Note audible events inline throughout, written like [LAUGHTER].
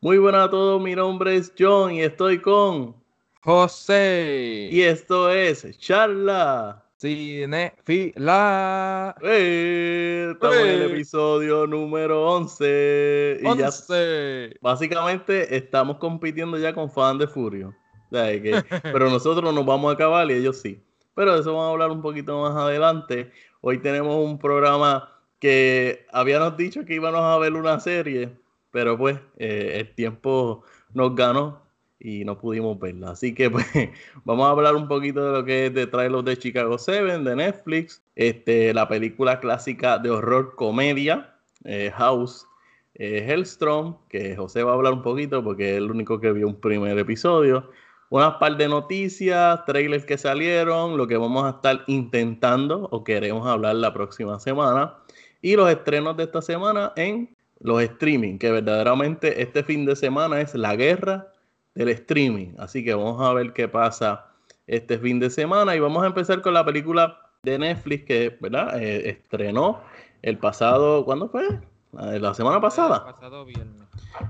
Muy buenas a todos, mi nombre es John y estoy con José. Y esto es Charla Cinefila. Eh, estamos en el episodio número 11. Y ya básicamente estamos compitiendo ya con fan de Furio. pero [LAUGHS] nosotros nos vamos a acabar y ellos sí. Pero de eso vamos a hablar un poquito más adelante. Hoy tenemos un programa que habíamos dicho que íbamos a ver una serie, pero pues eh, el tiempo nos ganó y no pudimos verla. Así que [LAUGHS] pues vamos a hablar un poquito de lo que es The Trailer de Chicago 7 de Netflix, este, la película clásica de horror comedia, eh, House, eh, Hellstrom, que José va a hablar un poquito porque es el único que vio un primer episodio. Unas par de noticias, trailers que salieron, lo que vamos a estar intentando o queremos hablar la próxima semana. Y los estrenos de esta semana en los streaming, que verdaderamente este fin de semana es la guerra del streaming. Así que vamos a ver qué pasa este fin de semana. Y vamos a empezar con la película de Netflix que ¿verdad? Eh, estrenó el pasado, ¿cuándo fue? La semana pasada. El pasado viernes.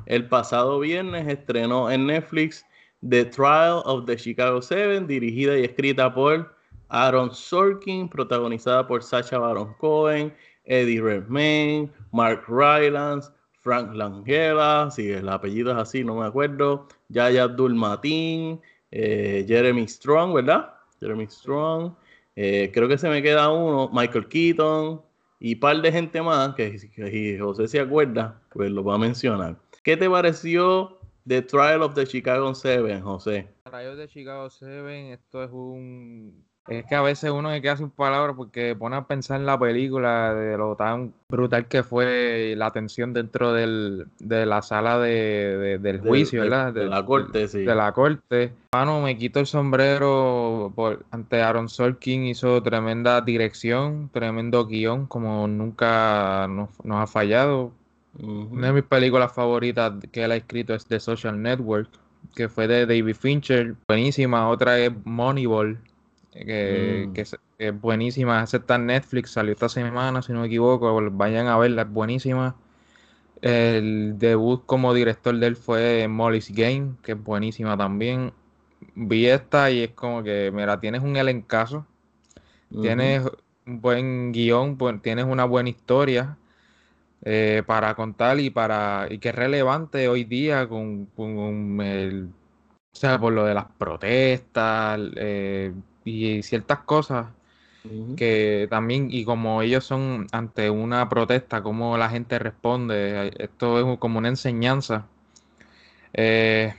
El pasado viernes estrenó en Netflix The Trial of the Chicago Seven, dirigida y escrita por Aaron Sorkin, protagonizada por Sacha Baron Cohen, Eddie Redmayne, Mark Rylance, Frank Langella, si el apellido es así, no me acuerdo, Yaya Abdul Matin, eh, Jeremy Strong, ¿verdad? Jeremy Strong. Eh, creo que se me queda uno, Michael Keaton y un par de gente más que, si José se acuerda, pues lo va a mencionar. ¿Qué te pareció The Trial of the Chicago Seven, José? Trial of the Chicago Seven, esto es un es que a veces uno se queda sin palabras porque pone a pensar en la película de lo tan brutal que fue la tensión dentro del, de la sala de, del juicio, ¿verdad? De, la corte, sí. De la corte. Mano, me quito el sombrero por, ante Aaron Sorkin, hizo tremenda dirección, tremendo guion, como nunca nos, ha fallado. Una de mis películas favoritas que él ha escrito es The Social Network, que fue de David Fincher, buenísima. Otra es Moneyball que, mm. es, buenísima. Esa está en Netflix, salió esta semana, si no me equivoco. Vayan a verla, es buenísima. El debut como director de él fue Molly's Game, que es buenísima también. Vi esta y es como que, mira, tienes un elencazo, tienes un buen guion, tienes una buena historia eh, para contar y para y que es relevante hoy día con, con el, o sea, por lo de las protestas, eh, y ciertas cosas que también, y como ellos son ante una protesta, cómo la gente responde, esto es como una enseñanza. Eh,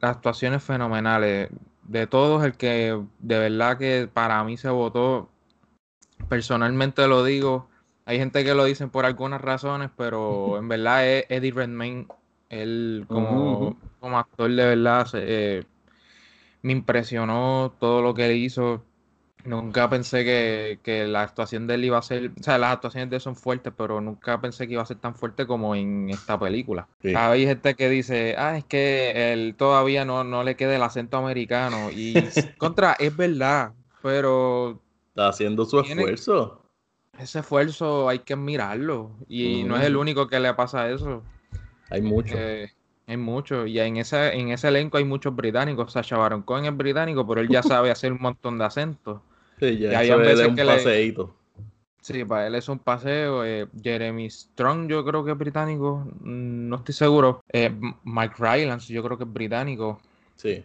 las actuaciones fenomenales. De todos, el que de verdad que para mí se votó, personalmente lo digo, hay gente que lo dicen por algunas razones, pero [LAUGHS] en verdad es Eddie Redmayne, él como, como actor de verdad, eh, me impresionó todo lo que él hizo. Nunca pensé que, la actuación de él iba a ser, o sea, las actuaciones de él son fuertes, pero nunca pensé que iba a ser tan fuerte como en esta película. Hay gente que dice, ah, es que él todavía no, no le queda el acento americano. Y [LAUGHS] contra, es verdad, pero... Está haciendo su esfuerzo. Ese esfuerzo hay que mirarlo. Y no es el único que le pasa eso. Hay mucho. Eh, hay muchos, y en ese, en ese elenco hay muchos británicos. Sacha Baron Cohen es británico, pero él ya sabe [LAUGHS] hacer un montón de acentos. Sí, ya, y veces un paseíto. Sí, para él es un paseo. Eh, Jeremy Strong, yo creo que es británico, mm, no estoy seguro. Eh, Mike Rylance, yo creo que es británico. Sí.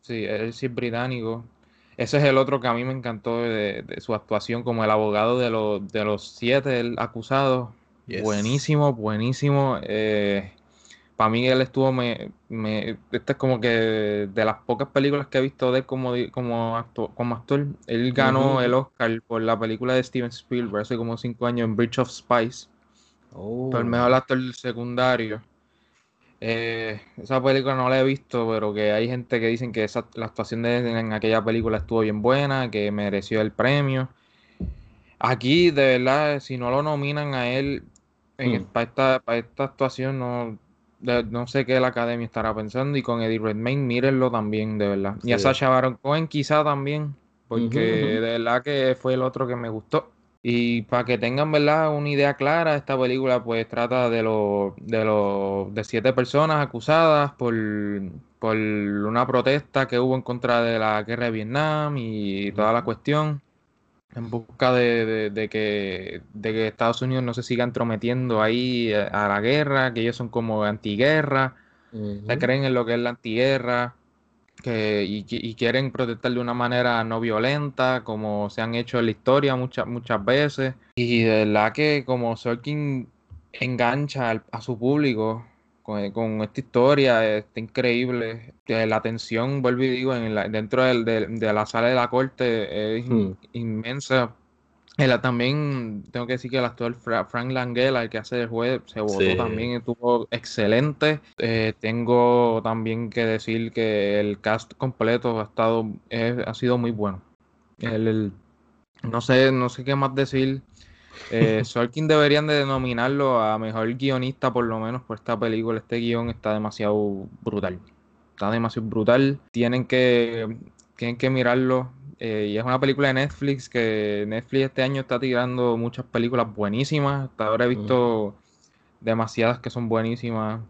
Sí, él sí es británico. Ese es el otro que a mí me encantó de, su actuación como el abogado de, los, de los siete acusados. Buenísimo, buenísimo. Eh, para mí él estuvo, me, me, esta es como que de las pocas películas que he visto de él como, como, actor, como actor. Él ganó el Oscar por la película de Steven Spielberg hace como cinco años en Bridge of Spice. Por el mejor oh. actor secundario. Eh, esa película no la he visto, pero que hay gente que dicen que esa, la actuación de él en aquella película estuvo bien buena, que mereció el premio. Aquí, de verdad, si no lo nominan a él en, mm. para, esta, para esta actuación, no, no sé qué la academia estará pensando. Y con Eddie Redmayne, mírenlo también, de verdad. Y a Sasha Baron Cohen, quizá también, porque de verdad que fue el otro que me gustó. Y para que tengan, ¿verdad? Una idea clara, esta película pues trata de los de los de siete personas acusadas por, por una protesta que hubo en contra de la guerra de Vietnam y toda la cuestión en busca de, que, de que Estados Unidos no se siga entrometiendo ahí a la guerra, que ellos son como antiguerra, se creen en lo que es la antiguerra que, y, quieren protestar de una manera no violenta, como se han hecho en la historia muchas, muchas veces. Y de verdad que como Sorkin engancha a su público con, esta historia, está increíble. La tensión, vuelvo y digo, en dentro de, la sala de la corte es hmm. inmensa. también tengo que decir que el actor Frank Langella, el que hace el juez, se votó también, estuvo excelente. Eh, tengo también que decir que el cast completo ha estado, ha sido muy bueno. no sé, no sé qué más decir. Eh, [LAUGHS] Sorkin deberían de denominarlo a mejor guionista por lo menos por esta película. Este guion está demasiado brutal. Está demasiado brutal. Tienen que, tienen que mirarlo. Eh, y es una película de Netflix que Netflix este año está tirando muchas películas buenísimas. Hasta ahora he visto demasiadas que son buenísimas.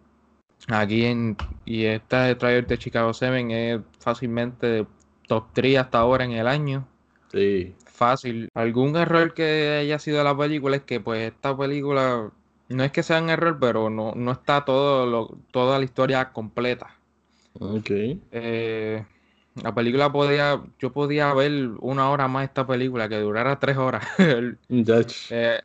Aquí en, y esta de Trailer de Chicago 7 es fácilmente top 3 hasta ahora en el año. Sí fácil. Algún error que haya sido la película es que pues esta película no es que sea un error, pero no, no está todo lo, toda la historia completa. Ok. Eh, la película podía, yo podía ver una hora más esta película que durara tres horas. [LAUGHS] eh,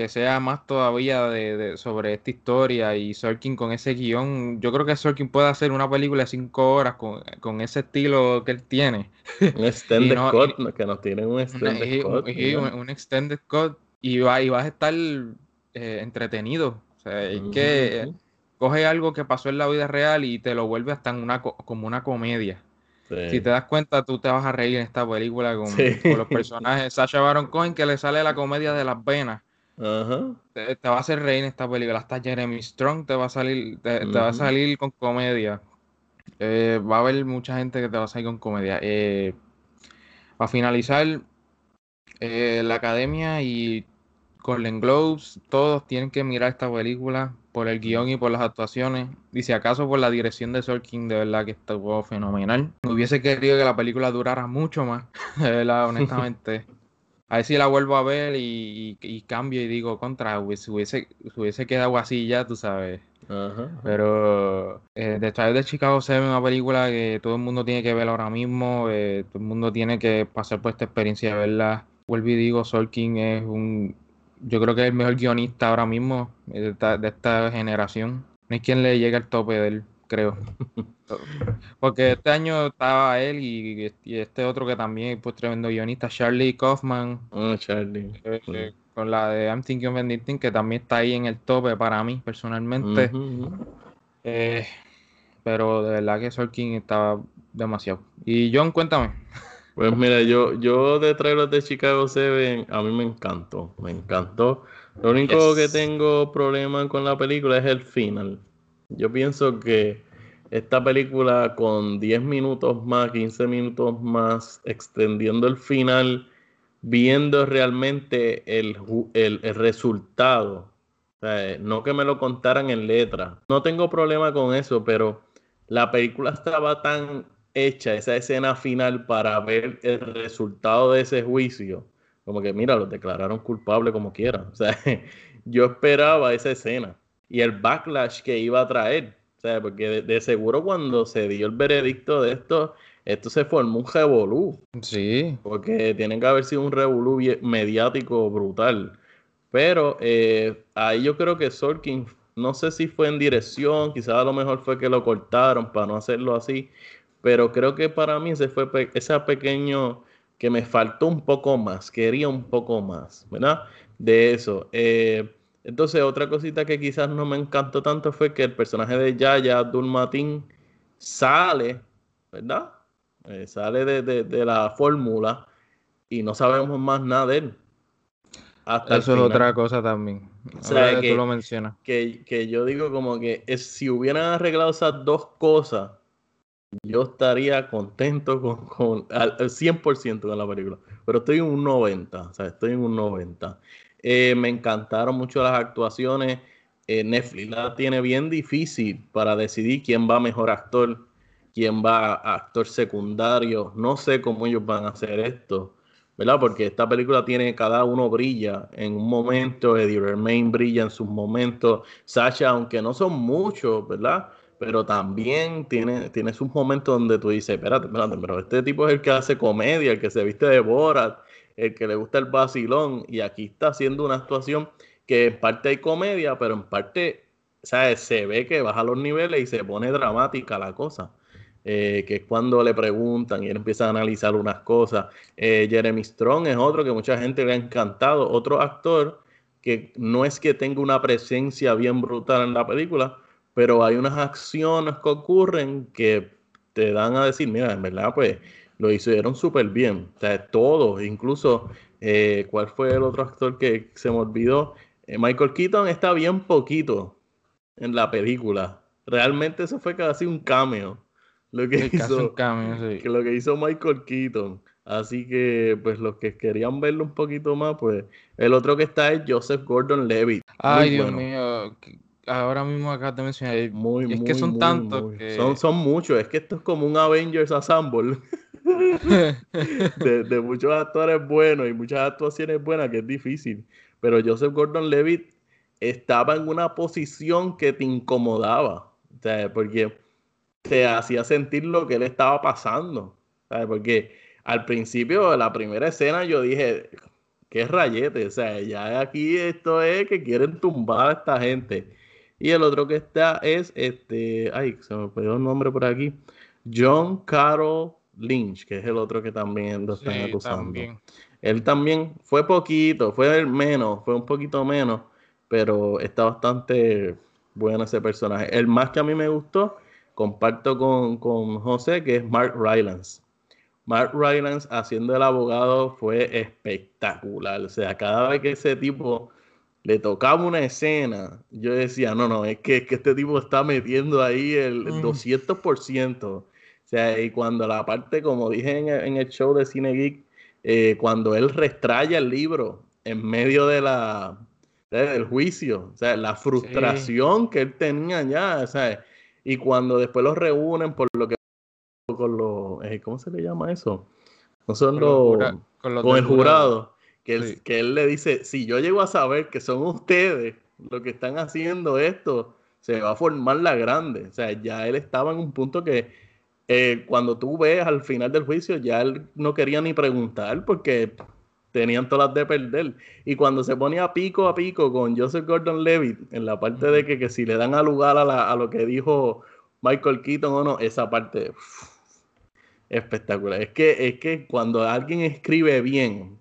que sea más todavía de, sobre esta historia y Sorkin con ese guion. Yo creo que Sorkin puede hacer una película de cinco horas con, ese estilo que él tiene. Un [LAUGHS] extended cut, que nos tienen un extended cut. Y, un, extended cut y, va, y vas a estar eh, entretenido. O sea, es que coge algo que pasó en la vida real y te lo vuelve hasta una, como una comedia. Si te das cuenta, tú te vas a reír en esta película con, con los personajes. Sasha Baron Cohen, que le sale la comedia de las venas te, va a hacer reír en esta película. Hasta Jeremy Strong te va a salir, te, va a salir con comedia. Eh, va a haber mucha gente que te va a salir con comedia. Eh, para finalizar, eh, la academia y Golden Globes, todos tienen que mirar esta película por el guion y por las actuaciones. Y si acaso por la dirección de Sorkin, de verdad que estuvo fenomenal. Hubiese querido que la película durara mucho más, [LAUGHS] de verdad, honestamente. A ver si la vuelvo a ver y, cambio y digo contra, si hubiese, hubiese quedado así ya, tú sabes. Pero eh, The de Chicago se ve una película que todo el mundo tiene que ver ahora mismo, eh, todo el mundo tiene que pasar por esta experiencia de verla. Vuelvo y digo, Sorkin es un, yo creo que es el mejor guionista ahora mismo de esta, de esta generación. No hay quien le llegue al tope de él creo. [LAUGHS] Porque este año estaba él y, este otro que también pues tremendo guionista, Charlie Kaufman. Oh, Charlie. Eh, con la de I'm Thinking of Anything, que también está ahí en el tope para mí, personalmente. Eh, pero de verdad que Sorkin estaba demasiado. Y John, cuéntame. Pues mira, yo, yo de Trailer de Chicago 7, a mí me encantó, me encantó. Lo único que tengo problema con la película es el final. Yo pienso que esta película con 10 minutos más, 15 minutos más, extendiendo el final, viendo realmente el, resultado. no que me lo contaran en letra. No tengo problema con eso, pero la película estaba tan hecha, esa escena final, para ver el resultado de ese juicio. Como que, mira, los declararon culpables como quieran. O sea, [LAUGHS] yo esperaba esa escena y el backlash que iba a traer. O sea, porque de, seguro cuando se dio el veredicto de esto, esto se formó un revolú. Sí. Porque tiene que haber sido un revolú mediático brutal. Pero eh, ahí yo creo que Sorkin, no sé si fue en dirección, quizás a lo mejor fue que lo cortaron para no hacerlo así. Pero creo que para mí ese fue ese pequeño que me faltó un poco más, quería un poco más, ¿verdad? De eso. Eh, entonces, otra cosita que quizás no me encantó tanto fue que el personaje de Yaya Abdul sale, ¿verdad? Eh, sale de, la fórmula y no sabemos más nada de él. Hasta Eso es otra cosa también. O sea, que, tú lo mencionas. Que, yo digo como que si hubieran arreglado esas dos cosas, yo estaría contento con, con al, 100% con la película. Pero estoy en un 90, o sea, estoy en un 90. Eh, me encantaron mucho las actuaciones. Eh, Netflix la tiene bien difícil para decidir quién va mejor actor, quién va actor secundario. No sé cómo ellos van a hacer esto, ¿verdad? Porque esta película tiene cada uno brilla en un momento, Eddie Redmayne brilla en sus momentos, Sasha, aunque no son muchos, ¿verdad? pero también tiene, tiene sus momentos donde tú dices, espérate, espérate, pero este tipo es el que hace comedia, el que se viste de Borat, el que le gusta el vacilón, y aquí está haciendo una actuación que en parte hay comedia, pero en parte, ¿sabes? Se ve que baja los niveles y se pone dramática la cosa. Eh, que es cuando le preguntan y él empieza a analizar unas cosas. Eh, Jeremy Strong es otro que mucha gente le ha encantado, otro actor que no es que tenga una presencia bien brutal en la película, pero hay unas acciones que ocurren que te dan a decir, mira, en verdad, pues lo hicieron súper bien. O sea, todos, incluso, eh, ¿cuál fue el otro actor que se me olvidó? Eh, Michael Keaton está bien poquito en la película. Realmente eso fue casi un cameo. Lo que, hizo, que lo que hizo Michael Keaton. Así que, pues, los que querían verlo un poquito más, pues, el otro que está es Joseph Gordon Levitt. Ay, Dios mío, ahora mismo acá te mencioné. Muy, es que son tantos. Son, son muchos. Es que esto es como un Avengers Assemble. [LAUGHS] [LAUGHS] de, muchos actores buenos y muchas actuaciones buenas que es difícil. Pero Joseph Gordon Levitt estaba en una posición que te incomodaba. Porque te hacía sentir lo que él estaba pasando. Porque al principio de la primera escena yo dije, qué rayete. O sea, ya aquí esto es que quieren tumbar a esta gente. Y el otro que está es este, ay, se me perdió el nombre por aquí, John Carroll Lynch, que es el otro que también lo están acusando. Él también fue poquito, fue el menos, fue un poquito menos, pero está bastante bueno ese personaje. El más que a mí me gustó, comparto con, con José, que es Mark Rylance. Mark Rylance haciendo el abogado fue espectacular. O sea, cada vez que ese tipo le tocaba una escena, yo decía, no, no, es que, este tipo está metiendo ahí el 200%. O sea, y cuando la parte, como dije en el, show de Cine Geek, eh, cuando él restraya el libro en medio de la, del juicio, o sea, la frustración que él tenía ya, o sea, y cuando después los reúnen por lo que con los, eh, ¿cómo se le llama eso? No son los, con, el jurado que él, le dice, si yo llego a saber que son ustedes los que están haciendo esto, se va a formar la grande. O sea, ya él estaba en un punto que eh, cuando tú ves al final del juicio, ya él no quería ni preguntar porque tenían todas las de perder. Y cuando se ponía pico a pico con Joseph Gordon Levitt, en la parte de que, si le dan a lugar a, lo que dijo Michael Keaton o no, esa parte espectacular. Es que, es que cuando alguien escribe bien,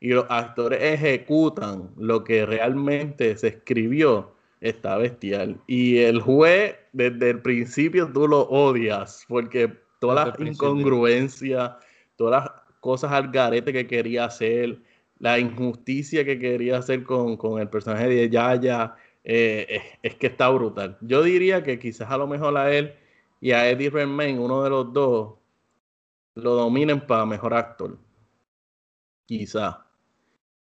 y los actores ejecutan lo que realmente se escribió, está bestial. Y el juez, desde el principio tú lo odias, porque todas las incongruencias, todas las cosas al garete que quería hacer, la injusticia que quería hacer con, el personaje de Yaya, eh, es, que está brutal. Yo diría que quizás a lo mejor a él y a Eddie Redmayne, uno de los dos, lo dominen para mejor actor. Quizás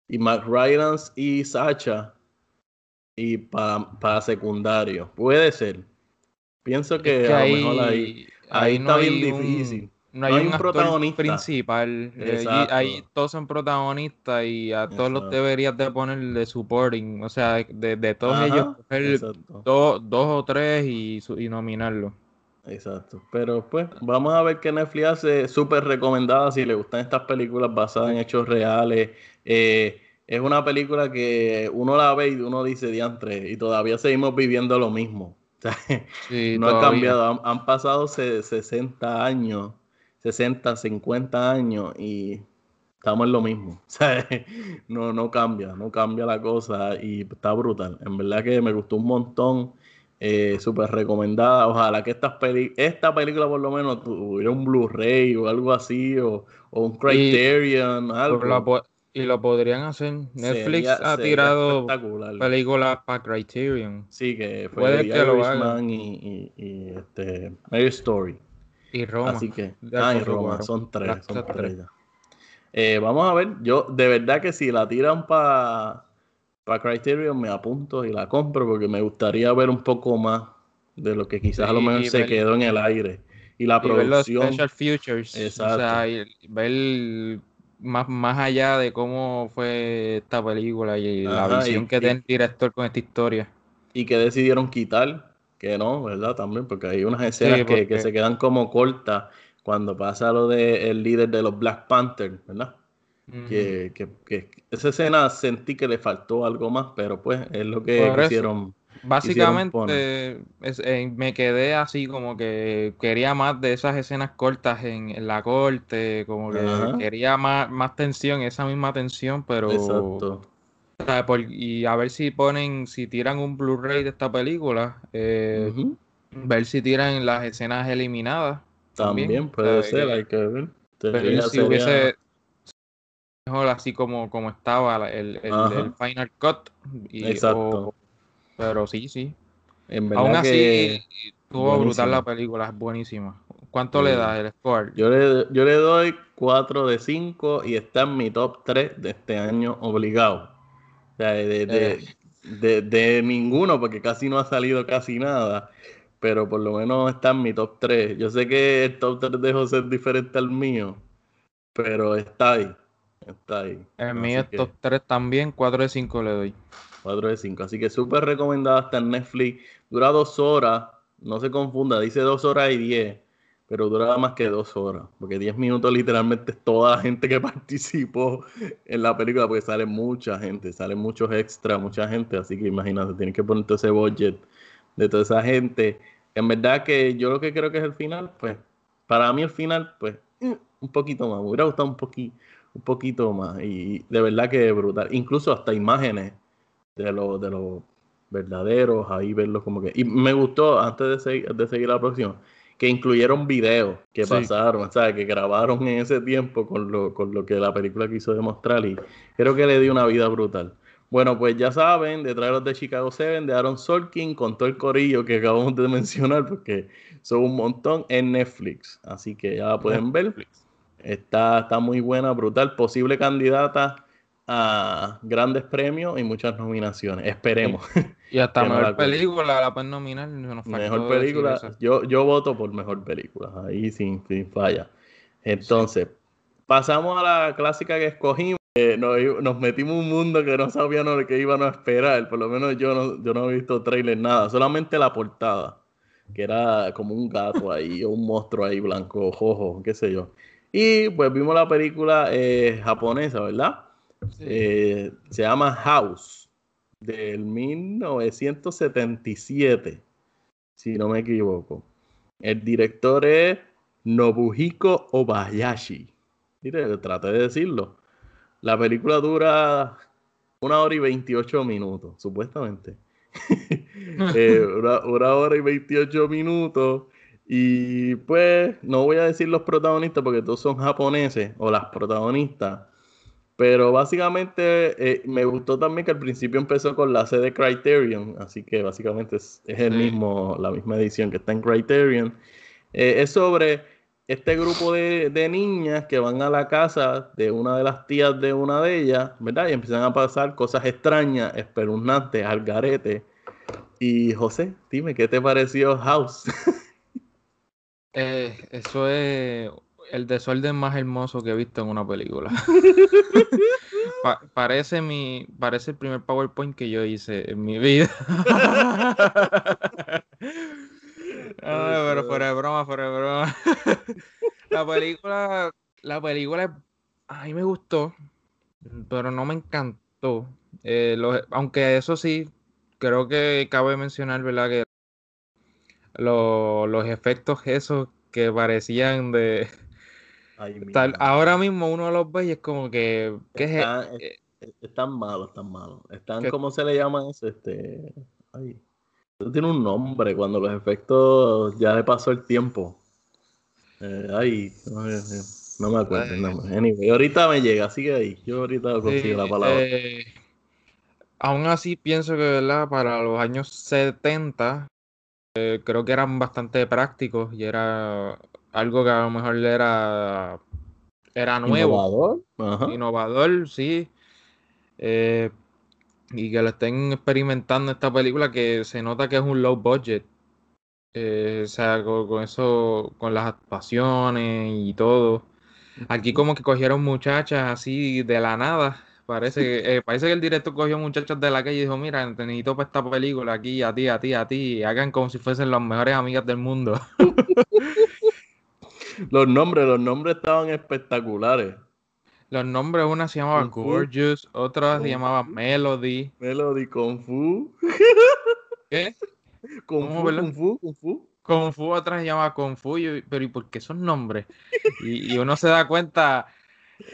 y Mac Rylance y Sacha y para secundario. Puede ser. Pienso que, a lo ahí, mejor ahí, ahí, está bien difícil. No hay, un, protagonista principal. Eh, ahí todos son protagonistas y a todos los deberías de poner de supporting. O sea, de, de todos ellos, dos, dos o tres y, y nominarlo. Exacto. Pero pues, vamos a ver qué Netflix hace. Súper recomendada si le gustan estas películas basadas en hechos reales. Eh, es una película que uno la ve y uno dice diantre, y todavía seguimos viviendo lo mismo. No ha cambiado. Han, pasado 60 años, 60, 50 años y estamos en lo mismo. [LAUGHS] no, no cambia, no cambia la cosa y está brutal. En verdad que me gustó un montón. Eh, súper recomendada. Ojalá que esta, esta película por lo menos tuviera un Blu-ray o algo así, o, un Criterion, algo. Y lo podrían hacer. Netflix ha tirado películas para Criterion. Sí, que fue Puede que lo y, y, este, Mary Story. Y Roma. Así que, ah, y Roma, son tres, son tres ya. Eh, vamos a ver, yo de verdad que si la tiran para pa Criterion me apunto y la compro porque me gustaría ver un poco más de lo que quizás a lo mejor se quedó en el aire. Y la producción. Ver los special futures. Exacto. O sea, ver más, más allá de cómo fue esta película y la visión que tiene el director con esta historia. Y que decidieron quitar, que no, ¿verdad? También, porque hay unas escenas que, se quedan como cortas cuando pasa lo del líder de los Black Panthers, ¿verdad? que, que, esa escena sentí que le faltó algo más, pero pues es lo que hicieron Básicamente eh, me quedé así como que quería más de esas escenas cortas en, la corte, como que quería más, más tensión, esa misma tensión, pero... Exacto. y a ver si ponen, si tiran un Blu-ray de esta película, eh, ver si tiran las escenas eliminadas. También, puede ser, hay que ver. si hubiese mejor así como, como estaba el, el, Final Cut. Y, Exacto. Pero sí, sí. Aún así, estuvo brutal la película, es buenísima. ¿Cuánto le das el score? Yo le, yo le doy 4 de 5 y está en mi top 3 de este año obligado. O sea, eh. de, de, ninguno, porque casi no ha salido casi nada. Pero por lo menos está en mi top 3. Yo sé que el top 3 de José es diferente al mío, pero está ahí. Está ahí. En mi top 3 también, 4 de 5 le doy. 4 de 5. Así que súper recomendada hasta en Netflix. Dura dos horas. No se confunda, dice dos horas y 10. Pero dura más que dos horas. Porque 10 minutos literalmente es toda la gente que [LAUGHS] participó en la película. Porque sale mucha gente. Sale muchos extras, mucha gente. Así que imagínate, tienes que poner todo ese budget de toda esa gente. En verdad que yo lo que creo que es el final, pues, para mí el final, pues, un poquito más. Me hubiera gustado un poquito, un poquito más. Y de verdad que es brutal. Incluso hasta imágenes de los de los verdaderos, ahí verlos como que... Y me gustó, antes de, seguir, de seguir la próxima, que incluyeron videos que pasaron, o sea, que grabaron en ese tiempo con lo, con lo que la película quiso demostrar y creo que le dio una vida brutal. Bueno, pues ya saben, detrás de los de Chicago 7, de Aaron Sorkin, con todo el corillo que acabamos de [LAUGHS] mencionar, porque son un montón en Netflix. Así que ya la pueden ver. Está, está muy buena, brutal. Posible candidata a grandes premios y muchas nominaciones. Esperemos. Y hasta [LAUGHS] mejor película la pueden nominar. mejor película. Yo, yo voto por mejor película. Ahí sin, falla. Entonces, pasamos a la clásica que escogimos. nos, metimos en un mundo que no sabíamos lo que íbamos a esperar. Por lo menos yo no, yo no he visto trailer nada. Solamente la portada. Que era como un gato [LAUGHS] ahí, o un monstruo ahí blanco, ojo, qué sé yo. Y pues vimos la película eh, japonesa, ¿verdad? Eh, se llama House, del 1977, si no me equivoco. El director es Nobuhiko Obayashi. Mire, traté de decirlo. La película dura una hora y 28 minutos, supuestamente. [LAUGHS] Eh, [LAUGHS] una, una, hora y 28 minutos. Y pues no voy a decir los protagonistas porque todos son japoneses o las protagonistas. Pero básicamente eh, me gustó también que al principio empezó con la sede Criterion, así que básicamente es, el mismo, la misma edición que está en Criterion. Eh, es sobre este grupo de, de, niñas que van a la casa de una de las tías de una de ellas, ¿verdad? Y empiezan a pasar cosas extrañas, espeluznantes, al garete. Y José, dime, ¿qué te pareció House? [LAUGHS] Eh, eso es el desorden más hermoso que he visto en una película. [LAUGHS] parece mi, parece el primer PowerPoint que yo hice en mi vida. [LAUGHS] pero fuera de broma, fuera de broma. [LAUGHS] la película, la película, a mí me gustó, pero no me encantó. Eh, aunque eso sí, creo que cabe mencionar, ¿verdad? Que los efectos esos que parecían de ahora mismo uno los ve y es como que. están, eh, están malos, están malos. Están, ¿cómo se le llama eso? Este. Ay. tiene un nombre cuando los efectos ya le pasó el tiempo. Eh, ay, no, me acuerdo nombre. Anyway, ahorita me llega, sigue ahí. Yo ahorita consigo la palabra. Eh, aún así pienso que ¿verdad? para los años 70 creo que eran bastante prácticos y era algo que a lo mejor era, era nuevo. Innovador. Innovador, sí. Eh, y que lo estén experimentando esta película que se nota que es un low budget. Eh, o sea, con, eso, con las actuaciones y todo. Aquí como que cogieron muchachas así de la nada. Parece que, eh, parece que el director cogió muchachas de la calle y dijo, mira, necesito para esta película aquí, a ti, a ti, a ti. hagan como si fuesen las mejores amigas del mundo. [LAUGHS] los nombres, los nombres estaban espectaculares. Los nombres, una se llamaba Gorgeous, otra se llamaba Melody. Melody Kung Fu. ¿Qué? Kung Fu, Kung Fu, Kung Fu. Kung Fu, otra se llama Kung Fu, pero ¿y por qué son nombres? Y, uno se da cuenta,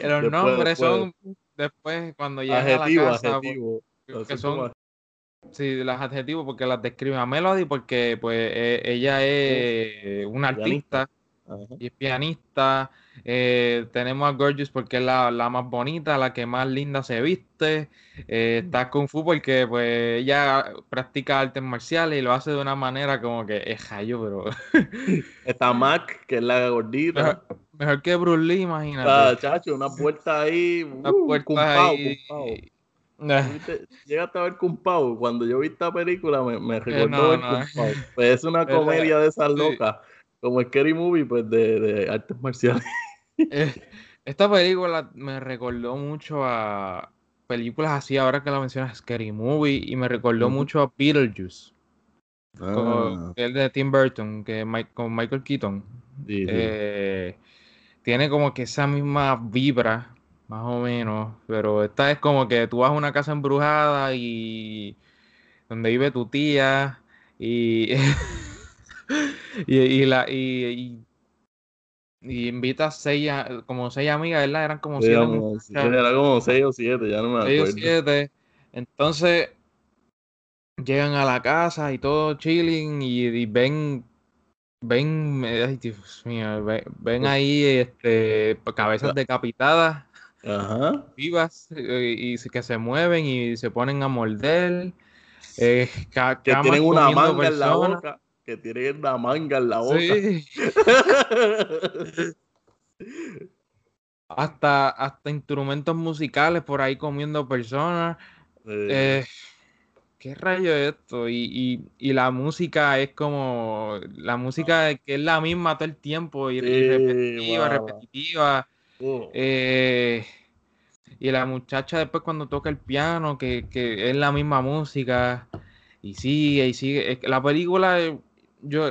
los nombres son después cuando llega a la casa. Adjetivo. Que son, sí, los adjetivos porque las describen a Melody porque pues e, ella es una artista y es pianista. Eh, tenemos a Gorgeous porque es la, más bonita, la que más linda se viste. Eh, está Kung Fu porque pues ella practica artes marciales y lo hace de una manera como que es hallo, pero. [LAUGHS] está Mac, que es la gordita. Mejor, que Bruce Lee, imagínate. Ah, chacho, una puerta ahí. Una uh, puerta ahí. Llegaste a ver Kung Pao. Cuando yo vi esta película me, me eh, recordó ver Kung Pao. Pues es una [LAUGHS] comedia de esas locas como Scary Movie, pues de, de artes marciales. [LAUGHS] Esta película me recordó mucho a películas así, ahora que la mencionas, Scary Movie, y me recordó mucho a Beetlejuice. Ah. el de Tim Burton, que con Michael Keaton. Eh, tiene como que esa misma vibra, más o menos, pero esta es como que tú vas a una casa embrujada y donde vive tu tía y [LAUGHS] [LAUGHS] y, la, y, y, invita seis, como seis amigas, ¿verdad? Eran como siete. Era como seis o siete, ya no me acuerdo. Seis o siete. Entonces, llegan a la casa y todo chilling y, ven ven, ay, Dios mío, ven, ahí este, cabezas decapitadas, vivas, eh, y, que se mueven y se ponen a morder. Eh, que tienen una manga en la boca que tiene una manga en la boca. [LAUGHS] hasta, hasta instrumentos musicales por ahí comiendo personas. Eh, ¿Qué rayo es esto? Y, la música es como. La música que es la misma todo el tiempo y, repetitiva, repetitiva. Oh. Eh, y la muchacha después cuando toca el piano, que, que, es la misma música. Y sigue, y sigue. La película yo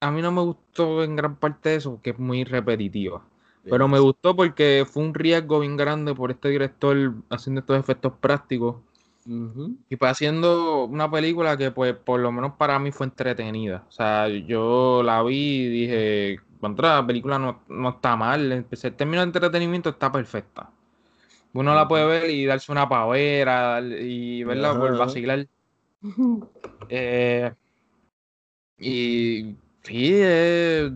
a mí no me gustó en gran parte eso, que es muy repetitiva. Pero me gustó porque fue un riesgo bien grande por este director haciendo estos efectos prácticos. Y pues haciendo una película que pues por lo menos para mí fue entretenida. O sea, yo la vi y dije, contra la película no, está mal. El término de entretenimiento está perfecta. Uno la puede ver y darse una pavera y verla por vacilar. [LAUGHS] eh, y sí, eh,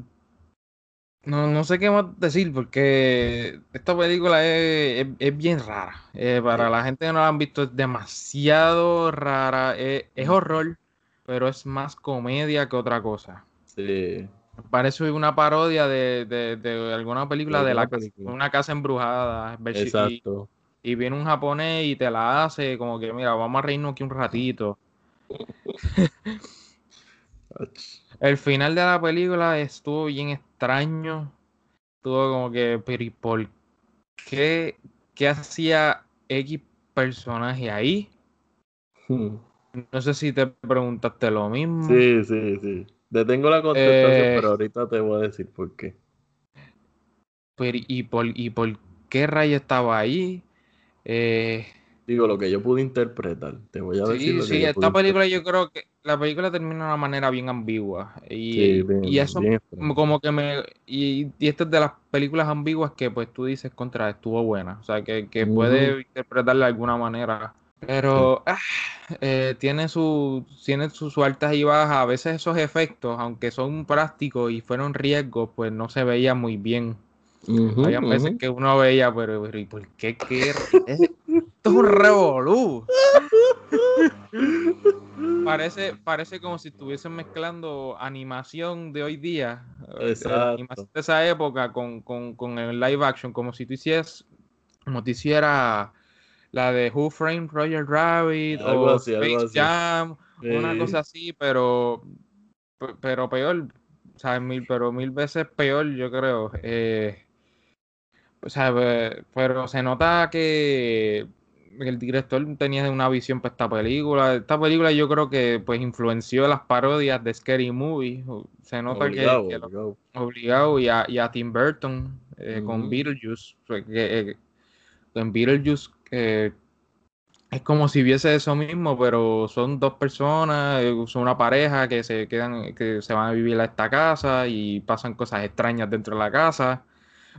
no, no sé qué más decir porque esta película es, bien rara. Eh, para la gente que no la han visto es demasiado rara. Eh, es horror, pero es más comedia que otra cosa. Sí. Parece una parodia de, alguna película de, la una casa embrujada. Exacto. Y, y, viene un japonés y te la hace como que, mira, vamos a reírnos aquí un ratito. [LAUGHS] El final de la película estuvo bien extraño. Estuvo como que, pero ¿y por qué? ¿Qué hacía X personaje ahí? Hmm. No sé si te preguntaste lo mismo. Sí, sí, sí. Detengo la contestación, eh, pero ahorita te voy a decir por qué. Pero, ¿y por, y por qué Rayo estaba ahí? Eh, Digo, lo que yo pude interpretar. Te voy a decir. Sí, sí, esta película yo creo que la película termina de una manera bien ambigua. Y, y eso como que me... Y, y esta es de las películas ambiguas que pues tú dices contra, estuvo buena. O sea, que, que puede interpretarla de alguna manera. Pero ah, eh, tiene, su, tiene sus altas y bajas. A veces esos efectos, aunque son prácticos y fueron riesgos, pues no se veían muy bien. Había veces que uno veía, pero, ¿y por qué? qué? [LAUGHS] Esto es un revolú. [LAUGHS] parece, parece como si estuviesen mezclando animación de hoy día, Exacto. de esa época con, el live action, como si tú hicieras, como te hiciera la de Who Framed Roger Rabbit o Space Jam, una cosa así, pero, pero peor, ¿sabes? Mil, pero mil veces peor, yo creo. Eh, o sea, pero se nota que el director tenía una visión para esta película. Esta película yo creo que pues influenció las parodias de Scary Movie. Se nota que, obligado. y, a, Tim Burton eh, con Beetlejuice. Que, eh, en Beetlejuice eh, es como si viese eso mismo, pero son dos personas, son una pareja que se quedan, que se van a vivir a esta casa y pasan cosas extrañas dentro de la casa.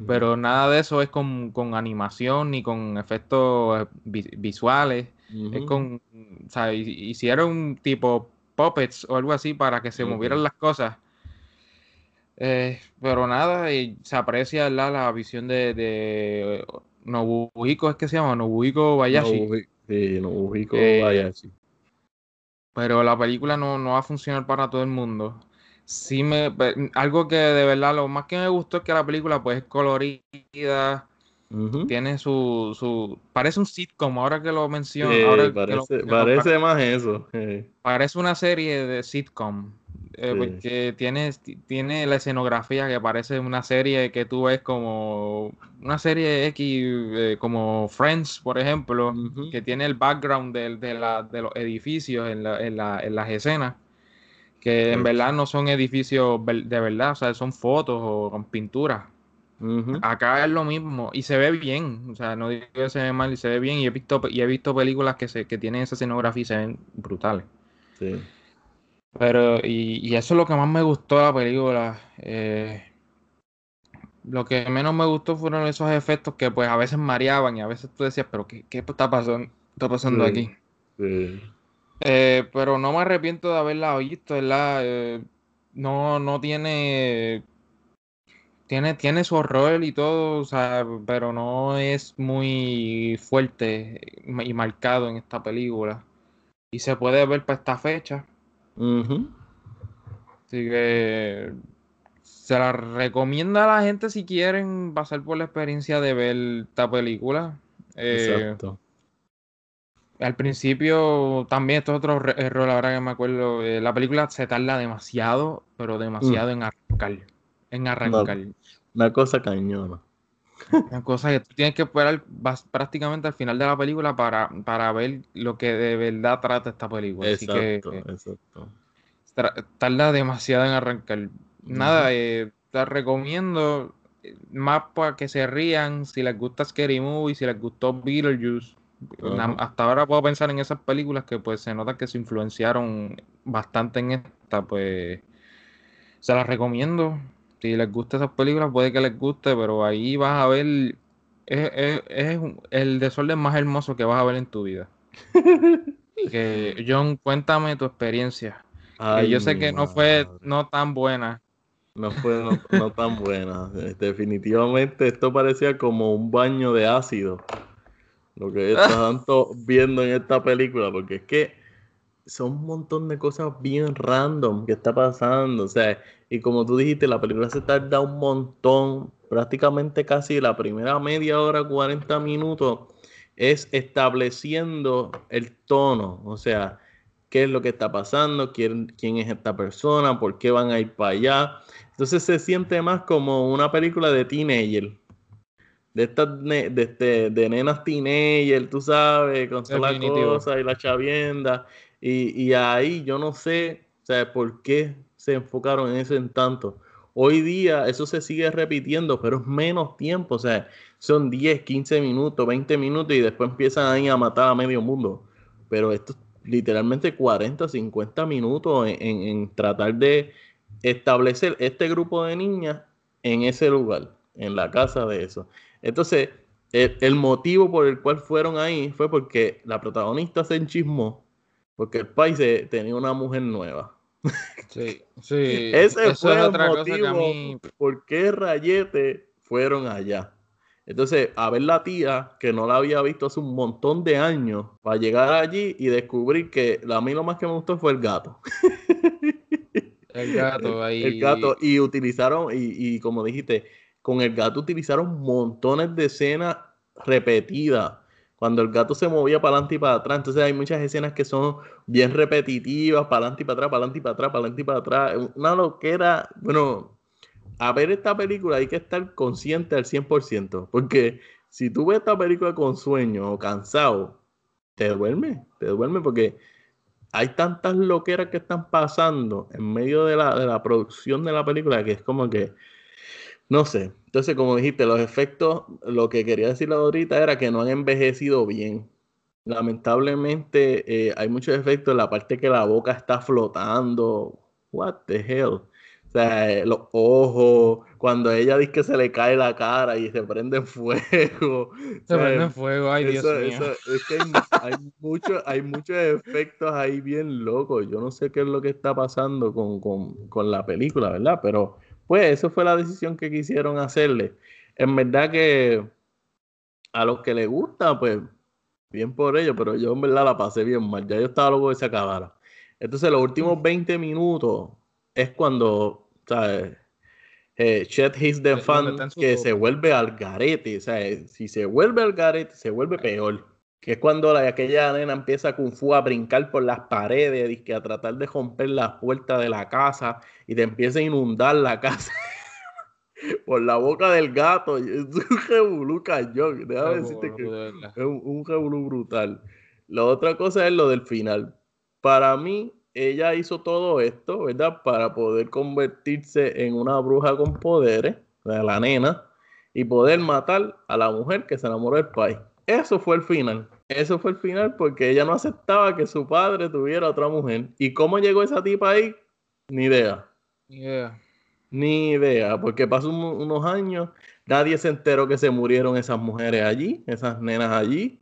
Pero nada de eso es con, animación ni con efectos visuales. Es con, o sea, hicieron tipo puppets o algo así para que se movieran las cosas. Eh, pero nada, y se aprecia la visión de, de Nobuhiko, es que se llama Nobuhiko Bayashi. sí, Nobuhiko eh, Bayashi. Pero la película no, no va a funcionar para todo el mundo sí me algo que de verdad lo más que me gustó es que la película pues es colorida tiene su, su parece un sitcom ahora que lo menciono parece, más eso parece una serie de sitcom eh, porque tiene, tiene la escenografía que parece una serie que tú ves como una serie X eh, como Friends por ejemplo que tiene el background de, de, la, de los edificios en, la, en, la, en las escenas que en verdad no son edificios de verdad, o sea, son fotos o con pinturas. Acá es lo mismo y se ve bien, o sea, no digo que se ve mal y se ve bien y he visto y he visto películas que se que tienen esa escenografía y se ven brutales. Sí. Pero y, eso es lo que más me gustó de la película. Eh, lo que menos me gustó fueron esos efectos que pues a veces mareaban y a veces tú decías, pero ¿qué, qué está pasando, está pasando aquí? Sí. Eh, pero no me arrepiento de haberla visto, ¿verdad? Eh, no, no tiene, tiene. Tiene su horror y todo, o sea, pero no es muy fuerte y marcado en esta película. Y se puede ver para esta fecha. Así que se la recomienda a la gente si quieren pasar por la experiencia de ver esta película. Eh, Exacto. Al principio también, esto es otro error, ahora que me acuerdo, eh, la película se tarda demasiado, pero demasiado mm. en arrancar. En arrancar. Una, cosa cañona. [LAUGHS] Una cosa que tú tienes que esperar prácticamente al final de la película para, para ver lo que de verdad trata esta película. Exacto, Así que, exacto. Tarda demasiado en arrancar. Nada, eh, te recomiendo eh, más para que se rían, si les gusta Scary Movie, si les gustó Beetlejuice, hasta ahora puedo pensar en esas películas que pues se nota que se influenciaron bastante en esta, pues se las recomiendo. Si les gusta esas películas, puede que les guste, pero ahí vas a ver, es, el desorden más hermoso que vas a ver en tu vida. [LAUGHS] que John, cuéntame tu experiencia. yo sé que no fue no tan buena. No fue no tan buena. Definitivamente esto parecía como un baño de ácido lo que está tanto viendo en esta película, porque es que son un montón de cosas bien random que está pasando, o sea, y como tú dijiste, la película se tarda un montón, prácticamente casi la primera media hora, 40 minutos, es estableciendo el tono, o sea, qué es lo que está pasando, quién, quién es esta persona, por qué van a ir para allá. Entonces se siente más como una película de teenager, de estas de, este, de nenas teenager, tú sabes, con todas las cosas y la chavienda. Y, y, ahí yo no sé, o sea, por qué se enfocaron en eso en tanto. Hoy día eso se sigue repitiendo, pero es menos tiempo, o sea, son 10, 15 minutos, 20 minutos y después empiezan ahí a matar a medio mundo. Pero esto es literalmente 40, 50 minutos en, en, en tratar de establecer este grupo de niñas en ese lugar, en la casa de eso. Entonces, el, motivo por el cual fueron ahí fue porque la protagonista se enchismó porque el país tenía una mujer nueva. Sí, sí. [LAUGHS] Ese fue el motivo por qué Rayete fueron allá. Entonces, a ver la tía, que no la había visto hace un montón de años, para llegar allí y descubrir que a mí lo más que me gustó fue el gato. El gato ahí. [LAUGHS] El gato. Y utilizaron, y, y como dijiste, con el gato utilizaron montones de escenas repetidas cuando el gato se movía para adelante y para atrás. Entonces hay muchas escenas que son bien repetitivas, para adelante y para atrás, para adelante y para atrás, para adelante y para atrás. Una loquera. Bueno, a ver esta película hay que estar consciente al 100%, porque si tú ves esta película con sueño o cansado, te duerme, te duerme porque hay tantas loqueras que están pasando en medio de la, de la producción de la película que es como que no sé. Entonces, como dijiste, los efectos, lo que quería decir ahorita era que no han envejecido bien. Lamentablemente, eh, hay muchos efectos en la parte que la boca está flotando. What the hell? O sea, eh, los ojos, cuando ella dice que se le cae la cara y se prende en fuego. [LAUGHS] Se prende en fuego, ay Dios mío. es que hay, muchos, hay muchos efectos ahí bien locos. Yo no sé qué es lo que está pasando con, con, con la película, ¿verdad? Pero pues eso fue la decisión que quisieron hacerle. En verdad que a los que les gusta, pues bien por ello, pero yo en verdad la pasé bien mal. Ya yo estaba loco de que se acabara. Entonces, los últimos 20 minutos es cuando, ¿sabes? Eh, Chet His the Fan que se vuelve al garete. O sea, si se vuelve al garete, se vuelve peor que es cuando la, aquella nena empieza Kung Fu a brincar por las paredes y que a tratar de romper las puertas de la casa y te empieza a inundar la casa [LAUGHS] por la boca del gato. Es un revolú cañón. Déjame decirte que es un, un brutal. La otra cosa es lo del final. Para mí, ella hizo todo esto, ¿verdad? Para poder convertirse en una bruja con poderes, la nena, y poder matar a la mujer que se enamoró del país. Eso fue el final. Eso fue el final porque ella no aceptaba que su padre tuviera otra mujer. ¿Y cómo llegó esa tipa ahí? Ni idea. Ni idea. Ni idea, porque pasó unos años, nadie se enteró que se murieron esas mujeres allí, esas nenas allí.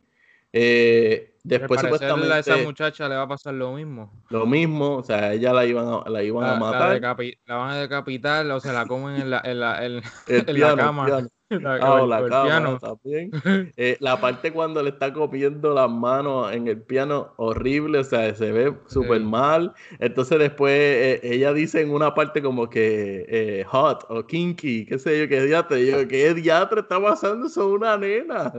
Eh, después supuestamente a esa muchacha le va a pasar lo mismo. Lo mismo, o sea, ella la iban a, la iban a matar. La, van a decapitar o se la comen en la, en la, en, [LAUGHS] la cama. [LAUGHS] La, ah, la también. [LAUGHS] Eh, la parte cuando le está copiando las manos en el piano, horrible, o sea, se ve súper mal. Entonces después eh, ella dice en una parte como que eh, hot o kinky, qué sé yo, qué diatre. Yo, ¿qué diatre está pasando? Son una nena.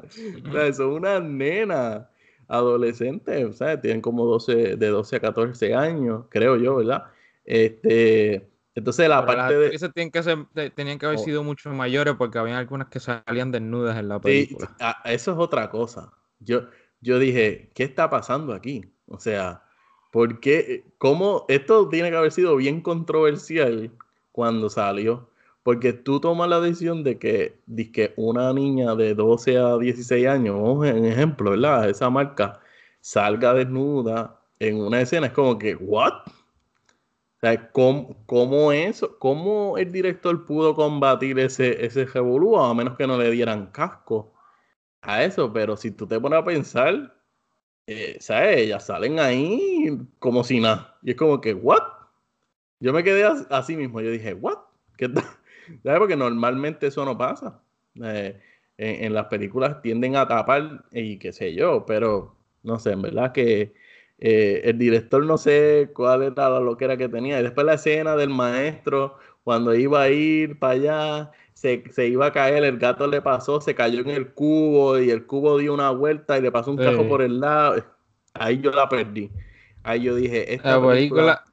O sea, [LAUGHS] una nena adolescente, o sea, tienen como 12, de 12 a 14 años, creo yo, ¿verdad? Este, entonces la parte de... Tienen que tenían que haber oh. sido mucho mayores porque había algunas que salían desnudas en la película. eso es otra cosa. Yo, yo dije, ¿qué está pasando aquí? O sea, ¿por qué? ¿Cómo? Esto tiene que haber sido bien controversial cuando salió. Porque tú tomas la decisión de que, de que una niña de 12 a 16 años, en ejemplo, ¿verdad? Esa marca salga desnuda en una escena. Es como que, ¿what? O sea, ¿cómo, cómo, eso, ¿cómo el director pudo combatir ese, ese revolú a menos que no le dieran casco a eso? Pero si tú te pones a pensar, eh, ¿sabes? Ellas salen ahí como si nada. Y es como que, ¿what? Yo me quedé así mismo. Yo dije, ¿what? ¿Qué [LAUGHS] ¿Sabes? Porque normalmente eso no pasa. Eh, en, en, las películas tienden a tapar y qué sé yo, pero no sé, en verdad que eh, el director no sé cuál era la loquera que tenía. Y después la escena del maestro, cuando iba a ir para allá, se, iba a caer, el gato le pasó, se cayó en el cubo y el cubo dio una vuelta y le pasó un cajo por el lado. Ahí yo la perdí. Ahí yo dije, esta película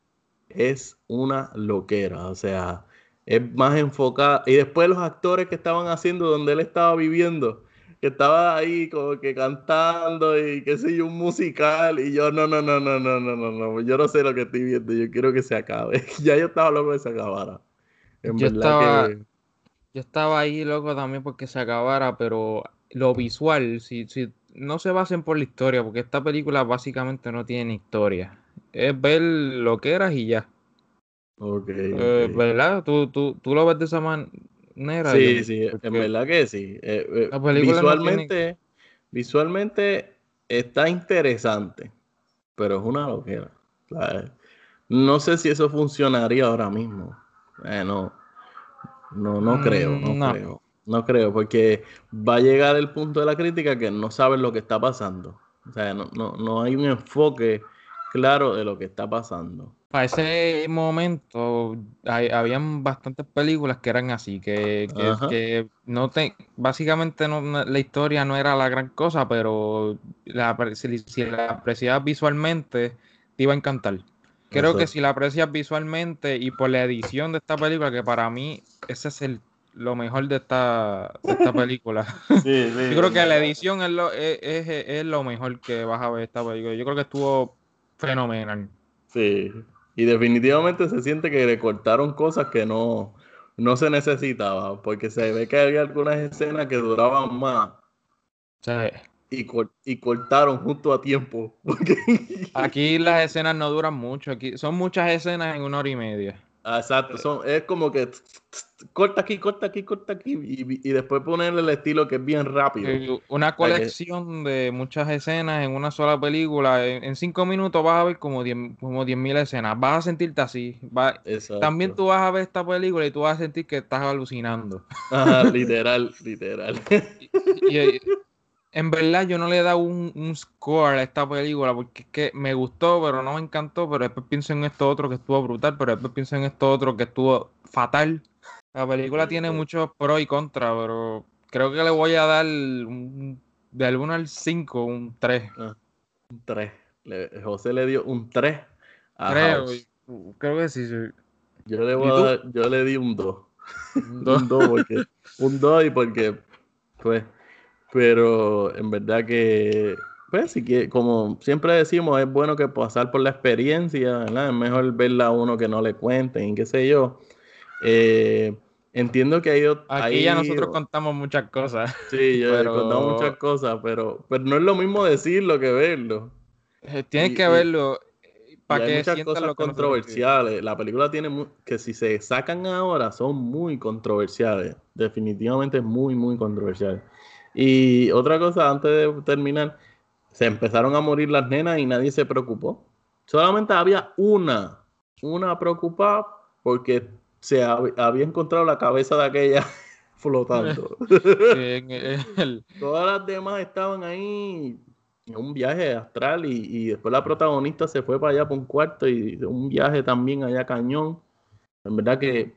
es una loquera, o sea, es más enfocada. Y después los actores que estaban haciendo donde él estaba viviendo, que estaba ahí como que cantando y qué sé yo, un musical y yo no, no, no, no, no, no, no, no, yo no sé lo que estoy viendo, yo quiero que se acabe. [LAUGHS] ya yo estaba loco de que se acabara. yo estaba, yo estaba ahí loco también porque se acabara, pero lo visual, si, si no se basen por la historia, porque esta película básicamente no tiene historia. Es ver lo que eras y ya. Ok. Eh, ¿Verdad? ¿Tú, tú, tú lo ves de esa manera Sí, sí, en verdad que sí. Eh, eh, visualmente, visualmente está interesante, pero es una loquera. No sé si eso funcionaría ahora mismo. Eh, no, no, no creo, no, mm, creo. No creo, porque va a llegar el punto de la crítica que no saben lo que está pasando. O sea, no, no, no hay un enfoque claro de lo que está pasando. Para ese momento habían bastantes películas que eran así, que, que, no te, básicamente no, la historia no era la gran cosa, pero la, si, la apreciabas visualmente, te iba a encantar. Creo que si la aprecias visualmente y por la edición de esta película, que para mí ese es el, lo mejor de esta, esta película. [LAUGHS] [LAUGHS] Yo creo que la edición es lo, es, es lo mejor que vas a ver esta película. Yo creo que estuvo fenomenal. Sí. Y definitivamente se siente que le cortaron cosas que no, no se necesitaba, porque se ve que había algunas escenas que duraban más. Y, y cortaron justo a tiempo. [LAUGHS] Aquí las escenas no duran mucho, aquí son muchas escenas en una hora y media. Ah, exacto, son, es como que corta aquí, corta aquí, corta aquí y, después ponerle el estilo que es bien rápido. Una colección de muchas escenas en una sola película. En, cinco minutos vas a ver como 10.000 como escenas. Vas a sentirte así. también tú vas a ver esta película y tú vas a sentir que estás alucinando. [LAUGHS] literal, literal. y, en verdad yo no le he dado un, score a esta película porque es que me gustó, pero no me encantó, pero después pienso en esto otro que estuvo brutal, pero después pienso en esto otro que estuvo fatal. La película tiene muchos pros y contras, pero creo que le voy a dar un, de alguno al 5, un 3. Ah, un 3. José le dio un 3 a creo, creo que sí, Yo le, voy a dar, yo le di un 2. Un 2 [LAUGHS] porque un 2 y porque pues pero en verdad que, pues sí que, como siempre decimos, es bueno que pasar por la experiencia, ¿verdad? Es mejor verla a uno que no le cuenten, qué sé yo. Eh, entiendo que hay Aquí ya nosotros contamos muchas cosas. [LAUGHS] Sí, yo pero... contamos muchas cosas, pero, pero no es lo mismo decirlo que verlo. Eh, tienes que verlo para que hay muchas cosas controversiales. La película tiene que si se sacan ahora son muy controversiales. Definitivamente muy, muy controversiales. Y otra cosa, antes de terminar, se empezaron a morir las nenas y nadie se preocupó. Solamente había una, una preocupada porque se había encontrado la cabeza de aquella [LAUGHS] flotando. [LAUGHS] [LAUGHS] Todas las demás estaban ahí en un viaje astral y, y, después la protagonista se fue para allá por un cuarto y un viaje también allá cañón. En verdad que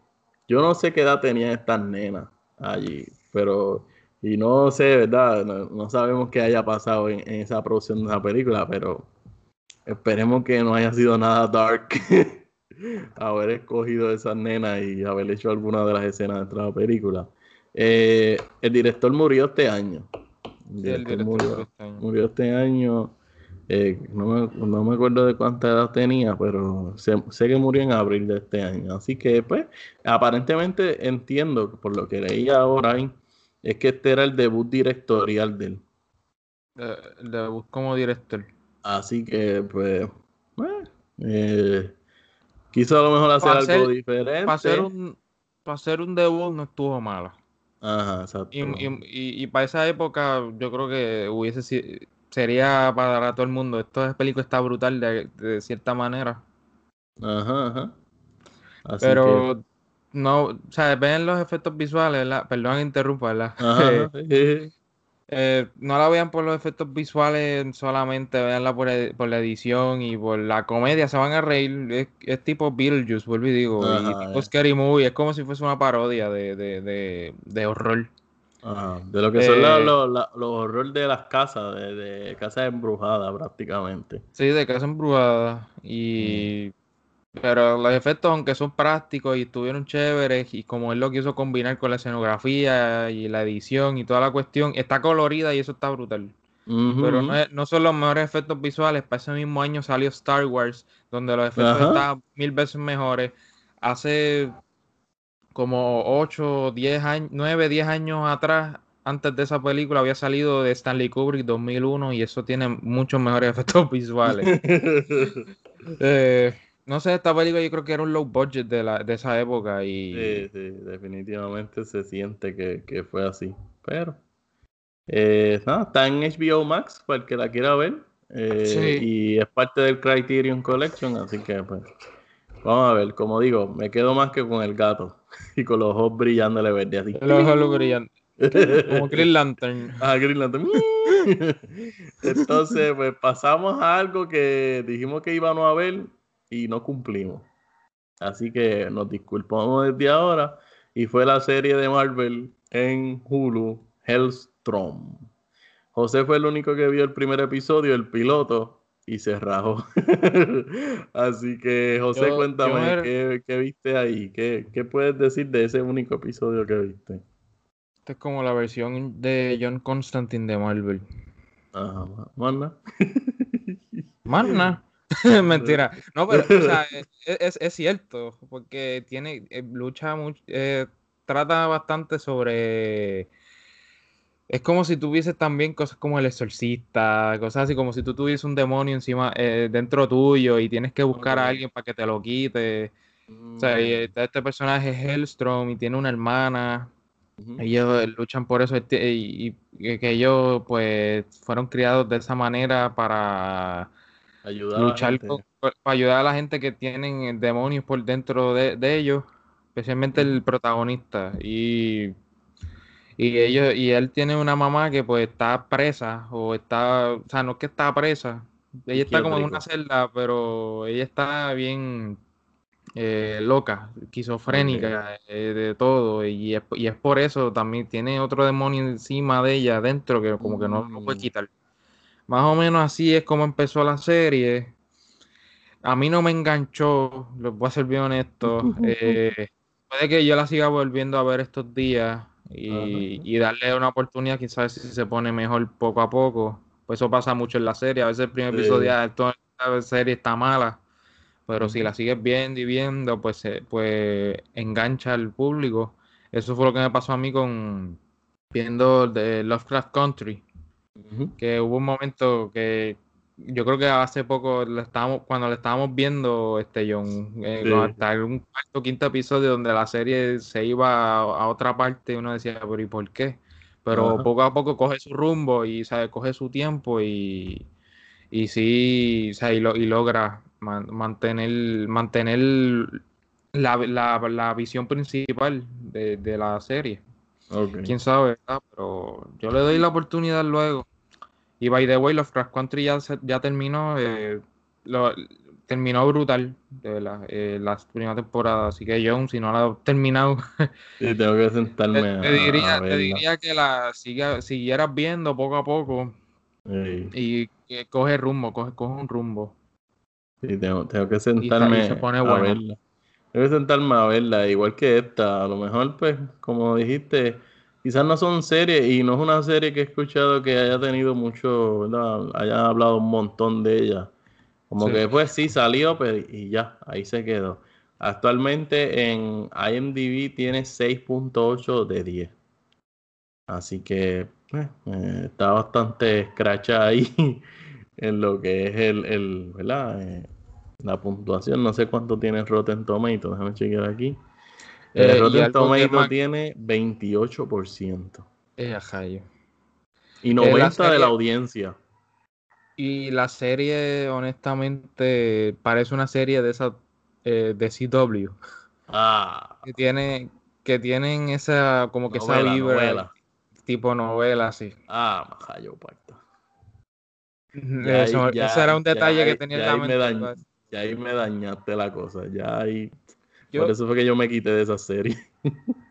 yo no sé qué edad tenían estas nenas allí, pero y no sé, ¿verdad? No, sabemos qué haya pasado en, esa producción de esa película, pero esperemos que no haya sido nada dark [LAUGHS] haber escogido esas nenas y haber hecho alguna de las escenas de la película. Eh, el director murió este año. El director, murió, este año. murió, este año. Eh, no, me, no, me, acuerdo de cuánta edad tenía, pero sé, sé, que murió en abril de este año. Así que, pues, aparentemente entiendo, por lo que leí ahora es que este era el debut directorial de él. Eh, el debut como director. Así que, pues, eh, quiso a lo mejor hacer algo diferente. Para hacer, un, para hacer un debut no estuvo malo. Ajá, exacto. Y, para esa época yo creo que hubiese sería para todo el mundo. Esta película está brutal de, cierta manera. Ajá, ajá. Pero no, o sea, ven los efectos visuales, ¿verdad? Perdón, interrumpa, ¿verdad? [LAUGHS] Eh, no la vean por los efectos visuales solamente, veanla por, por, la edición y por la comedia, se van a reír. Es, tipo Beetlejuice, vuelvo y digo, y tipo Scary Movie, es como si fuese una parodia de, de, de, de horror. de lo que son eh, los, los, horrores de las casas, de, de casas embrujadas prácticamente. Sí, de casas embrujadas. Y mm. Pero los efectos, aunque son prácticos y estuvieron chéveres, y como él lo quiso combinar con la escenografía y la edición y toda la cuestión, está colorida y eso está brutal. Pero no, son los mejores efectos visuales. Para ese mismo año salió Star Wars, donde los efectos estaban mil veces mejores. Hace como 8, 10 años, 9, 10 años atrás, antes de esa película, había salido de Stanley Kubrick 2001 y eso tiene muchos mejores [LAUGHS] efectos visuales. [LAUGHS] eh, no sé, esta película yo creo que era un low budget de, la, de esa época y... Sí, sí, definitivamente se siente que, fue así. Pero... Eh, no, está en HBO Max para el que la quiera ver. Eh, y es parte del Criterion Collection, así que pues... Vamos a ver, como digo, me quedo más que con el gato [LAUGHS] y con los ojos brillándole verde así. Los ojos brillan. Como [LAUGHS] Green Lantern. Ah, Green Lantern. [LAUGHS] Entonces, pues pasamos a algo que dijimos que íbamos a ver y no cumplimos. Así que nos disculpamos desde ahora. Y fue la serie de Marvel en Hulu, Hellstrom. José fue el único que vio el primer episodio, el piloto, y se rajó. [LAUGHS] Así que, José, cuéntame, ¿qué, viste ahí? ¿Qué, ¿Qué, puedes decir de ese único episodio que viste? Este es como la versión de John Constantine de Marvel. Ajá, ¿Manna? ¿Manna? [LAUGHS] [LAUGHS] [LAUGHS] Mentira. No, pero o sea, [LAUGHS] es, es, cierto, porque tiene, eh, lucha mucho, eh, trata bastante sobre es como si tuvieses también cosas como el exorcista, cosas así como si tú tuvieses un demonio encima eh, dentro tuyo y tienes que buscar a alguien para que te lo quite. O sea, este personaje es Hellstrom y tiene una hermana. Ellos luchan por eso este, y, que ellos pues fueron criados de esa manera para ayudar luchar para ayudar a la gente que tienen demonios por dentro de, de ellos, especialmente el protagonista. Y y ellos, y él tiene una mamá que pues está presa, o está, o sea, no es que está presa, ella está como en una celda, pero ella está bien eh, loca, esquizofrénica, eh, de todo, y es, y es, por eso también tiene otro demonio encima de ella, dentro, que como que no lo puede mm. quitar. Más o menos así es como empezó la serie. A mí no me enganchó, les voy a ser bien honesto. [LAUGHS] Eh, puede que yo la siga volviendo a ver estos días y, darle una oportunidad, quizás si se pone mejor poco a poco. Pues eso pasa mucho en la serie. A veces el primer episodio de la serie está mala, pero si la sigues viendo y viendo, pues, pues engancha al público. Eso fue lo que me pasó a mí con viendo The Lovecraft Country. Que hubo un momento que yo creo que hace poco le estábamos, cuando le estábamos viendo este John, eh, hasta un cuarto quinto episodio donde la serie se iba a, otra parte, uno decía, pero ¿y por qué? Pero poco a poco coge su rumbo y sabe, coge su tiempo y, y sí, o y, logra mantener, mantener la, la, visión principal de, la serie. Quién sabe, Pero yo le doy la oportunidad luego. Y by the way, los Crash Country ya, ya terminó, eh, terminó brutal de la, eh, primera temporada. Así que yo, si no la he terminado, [LAUGHS] sí, tengo que sentarme te, diría, te diría que la siga, siguieras viendo poco a poco y que coge rumbo, coge, coge un rumbo. Sí, tengo, tengo que sentarme a verla. Tengo que sentarme a verla, igual que esta. A lo mejor, pues, como dijiste quizás no son series y no es una serie que he escuchado que haya tenido mucho, ¿verdad? haya hablado un montón de ella. Como que después sí salió, pero y ya, ahí se quedó. Actualmente en IMDb tiene 6.8 de 10. Así que pues, eh, está bastante escracha ahí [LAUGHS] en lo que es el, el ¿verdad? Eh, la puntuación. No sé cuánto tiene Rotten Tomatoes, déjame chequear aquí. El eh, Rotten Tomatoes tiene 28%. Eh, y 90% eh, de la audiencia. Y la serie, honestamente, parece una serie de esa eh, de CW. Ah. Que tiene, que tienen esa, como que esa vibra. Tipo novela, sí. Ah, majayo pacto. ese era un detalle que tenía en la mente. Ya ahí me dañaste la cosa. Ya ahí por eso fue que yo me quité de esa serie. [LAUGHS]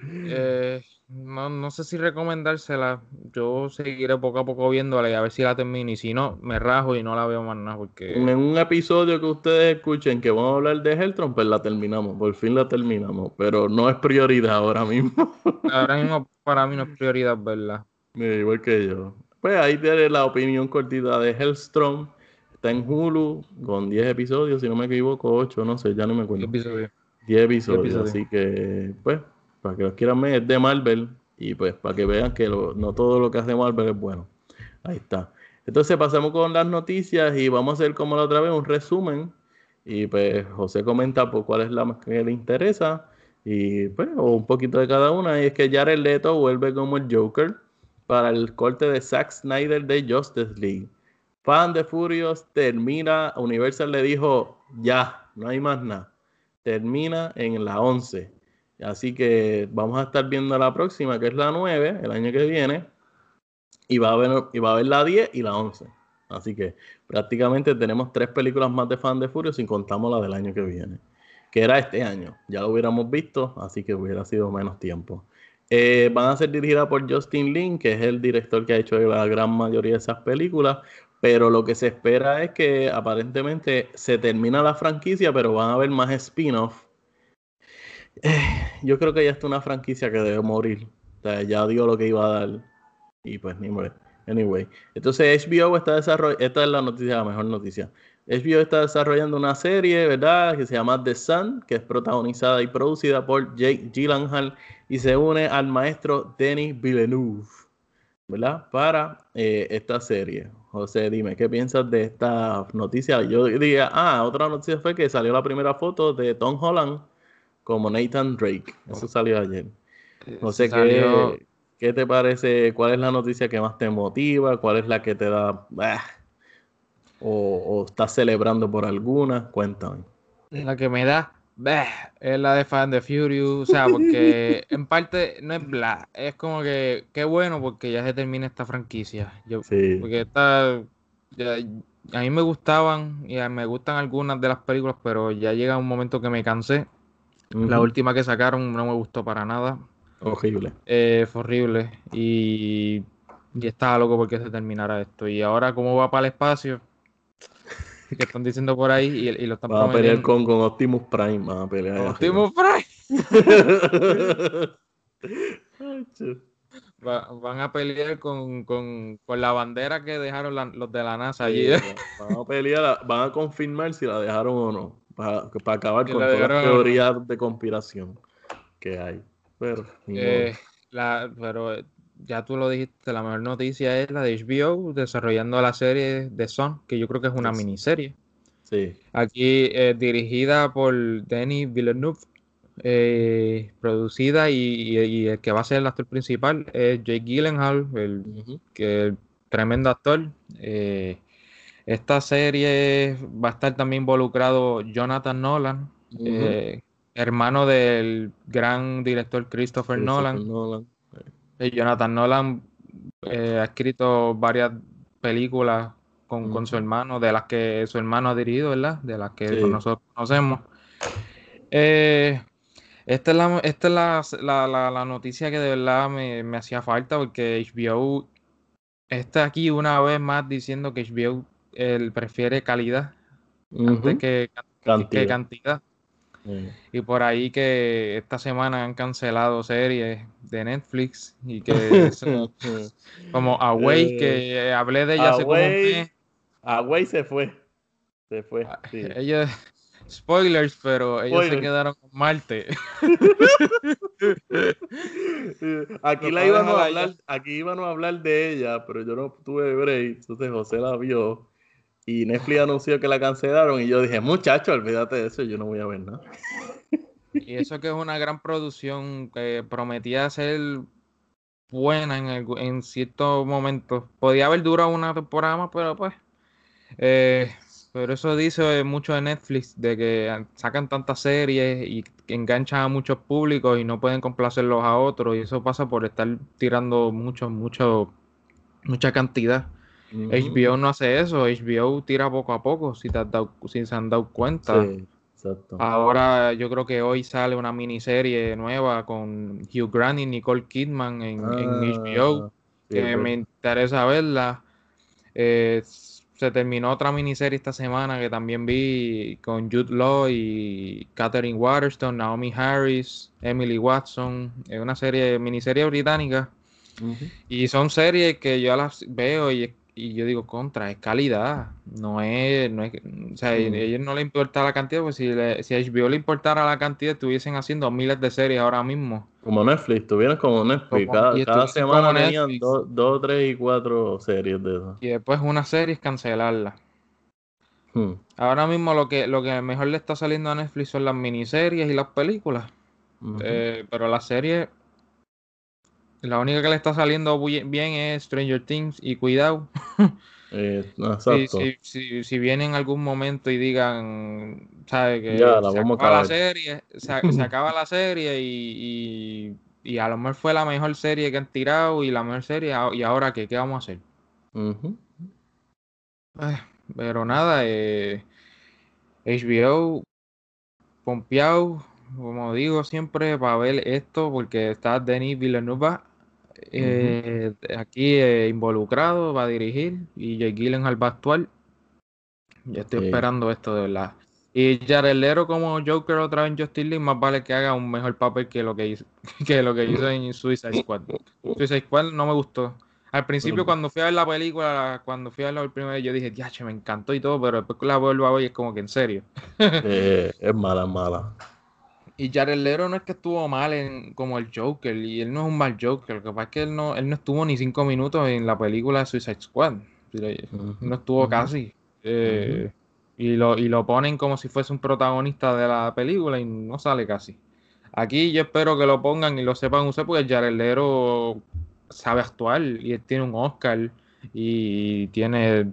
Eh, no, sé si recomendársela. Yo seguiré poco a poco viéndola y a ver si la termino. Y si no, me rajo y no la veo más nada. Porque... En un episodio que ustedes escuchen que vamos a hablar de Heltron, pues la terminamos. Por fin la terminamos. Pero no es prioridad ahora mismo. [LAUGHS] ahora mismo para mí no es prioridad verla. igual que yo. Pues ahí tiene la opinión cortita de Hellstrom. Está en Hulu con 10 episodios, si no me equivoco, 8, no sé, ya no me acuerdo. 10 episodios. 10 episodios, así que, pues, para que los quieran ver, es de Marvel y pues para que vean que no todo lo que hace Marvel es bueno. Ahí está. Entonces pasamos con las noticias y vamos a hacer como la otra vez un resumen. Y pues José comenta por cuál es la más que le interesa. Y pues, o un poquito de cada una. Y es que Jared Leto vuelve como el Joker para el corte de Zack Snyder de Justice League fan de Furious termina, Universal le dijo, ya, no hay más nada. Termina en la 11. Así que vamos a estar viendo la próxima, que es la 9, el año que viene. Y va a haber, y va a la 10 y la 11. Así que prácticamente tenemos tres películas más de Fan de Furio sin contamos la del año que viene. Que era este año. Ya lo hubiéramos visto, así que hubiera sido menos tiempo. Eh, van a ser dirigidas por Justin Lin, que es el director que ha hecho la gran mayoría de esas películas. Pero lo que se espera es que aparentemente se termina la franquicia, pero van a haber más spin-off. Eh, yo creo que ya está una franquicia que debe morir. O sea, ya dio lo que iba a dar. Y pues ni modo. Anyway. Entonces HBO está desarrollando. Esta es la noticia, la mejor noticia. HBO está desarrollando una serie, ¿verdad? Que se llama The Sun, que es protagonizada y producida por Jake Gyllenhaal y se une al maestro Denis Villeneuve, ¿verdad? Para eh, esta serie. José, dime, ¿qué piensas de esta noticia? Yo diría, ah, otra noticia fue que salió la primera foto de Tom Holland como Nathan Drake. Eso salió ayer. No sé qué, qué te parece, cuál es la noticia que más te motiva, cuál es la que te da... o, estás celebrando por alguna, cuéntame. La que me da es la de Fan de Furious, o sea, porque en parte no es bla, es como que qué bueno porque ya se termina esta franquicia. Yo, Porque esta, a mí me gustaban y me gustan algunas de las películas, pero ya llega un momento que me cansé. La última que sacaron no me gustó para nada. Horrible. Eh, fue horrible y, y estaba loco porque se terminara esto. Y ahora, ¿cómo va para el espacio? [LAUGHS] que están diciendo por ahí y, y lo están Van a pelear con, con, Optimus Prime. Van a pelear. Optimus [LAUGHS] Prime. van a pelear con, con, con, la bandera que dejaron los de la NASA allí. van a pelear, van a confirmar si la dejaron o no. Para, para acabar con todas las teorías de conspiración que hay. Pero, eh, la, pero ya tú lo dijiste, la mejor noticia es la de HBO desarrollando la serie de Son, que yo creo que es una miniserie. Sí. Aquí eh, dirigida por Denis Villeneuve, eh, producida y, el que va a ser el actor principal es Jake Gyllenhaal, el, que, tremendo actor. Eh, esta serie va a estar también involucrado Jonathan Nolan, hermano del gran director Christopher, Nolan Jonathan Nolan eh, ha escrito varias películas con, su hermano, de las que su hermano ha dirigido, ¿verdad? De las que nosotros conocemos. Eh, esta es, la, esta es la, noticia que de verdad me, hacía falta porque HBO está aquí una vez más diciendo que HBO él prefiere calidad antes que, que cantidad. Y por ahí que esta semana han cancelado series de Netflix y que [LAUGHS] como Away, que hablé de ella hace como un Away se fue. Se fue. Ah, [LAUGHS] ellos, spoilers, pero ellos se quedaron con Marte. [LAUGHS] aquí la íbamos a hablar, aquí íbamos a hablar de ella, pero yo no tuve break, entonces José la vio y Netflix anunció que la cancelaron y yo dije, muchacho, olvídate de eso, yo no voy a ver nada. Y eso que es una gran producción que prometía ser buena en, en ciertos momentos. Podía haber durado una temporada más, pero pues... Eh, pero eso dice mucho de Netflix, de que sacan tantas series y enganchan a muchos públicos y no pueden complacerlos a otros. Y eso pasa por estar tirando mucho, mucho, mucha cantidad. HBO no hace eso, HBO tira poco a poco, si, te si se han dado cuenta. Ahora yo creo que hoy sale una miniserie nueva con Hugh Grant y Nicole Kidman en, HBO, ah, que me interesa verla. Eh, se terminó otra miniserie esta semana que también vi con Jude Law y Katherine Waterston, Naomi Harris, Emily Watson. Es una serie, miniserie británica. Y son series que yo las veo y y yo digo, contra, es calidad. No es, no es o sea, a ellos no le importa la cantidad, pues si, si a HBO le importara la cantidad, estuviesen haciendo miles de series ahora mismo. Como Netflix, estuvieran como Netflix. cada, semana tenían dos, tres y cuatro series de eso. Y después una serie es cancelarla. Hmm. Ahora mismo lo que, lo que mejor le está saliendo a Netflix son las miniseries y las películas. Eh, pero las series la única que le está saliendo bien es Stranger Things y cuidado. [LAUGHS] Eh, [LAUGHS] si, si, viene en algún momento y digan, ¿sabe? Que se, acaba la serie, se, acaba la serie y, y, a lo mejor fue la mejor serie que han tirado y la mejor serie, ¿y ahora qué? ¿Qué vamos a hacer? pero nada, eh, HBO, pompeado, como digo siempre, para ver esto, porque está Denis Villeneuve eh, aquí eh, involucrado, va a dirigir, y Jake Gyllenhaal va a actuar. Yo estoy esperando esto de verdad. Y Jared Leto como Joker otra vez en Justice League, más vale que haga un mejor papel que lo que hizo, [LAUGHS] que lo que hizo en Suicide Squad. Suicide Squad no me gustó. Al principio, cuando fui a ver la película, cuando fui a verla por primera vez, yo dije, ya, me encantó y todo, pero después la vuelvo a ver es como que en serio. Eh, es mala, mala. Y Jared Leto no es que estuvo mal en, como el Joker, y él no es un mal Joker, lo que pasa es que él no, él no estuvo ni cinco minutos en la película de Suicide Squad. No estuvo casi. Eh, y, lo, y lo ponen como si fuese un protagonista de la película y no sale casi. Aquí yo espero que lo pongan y lo sepan usar porque Jared Leto sabe actuar y él tiene un Oscar y tiene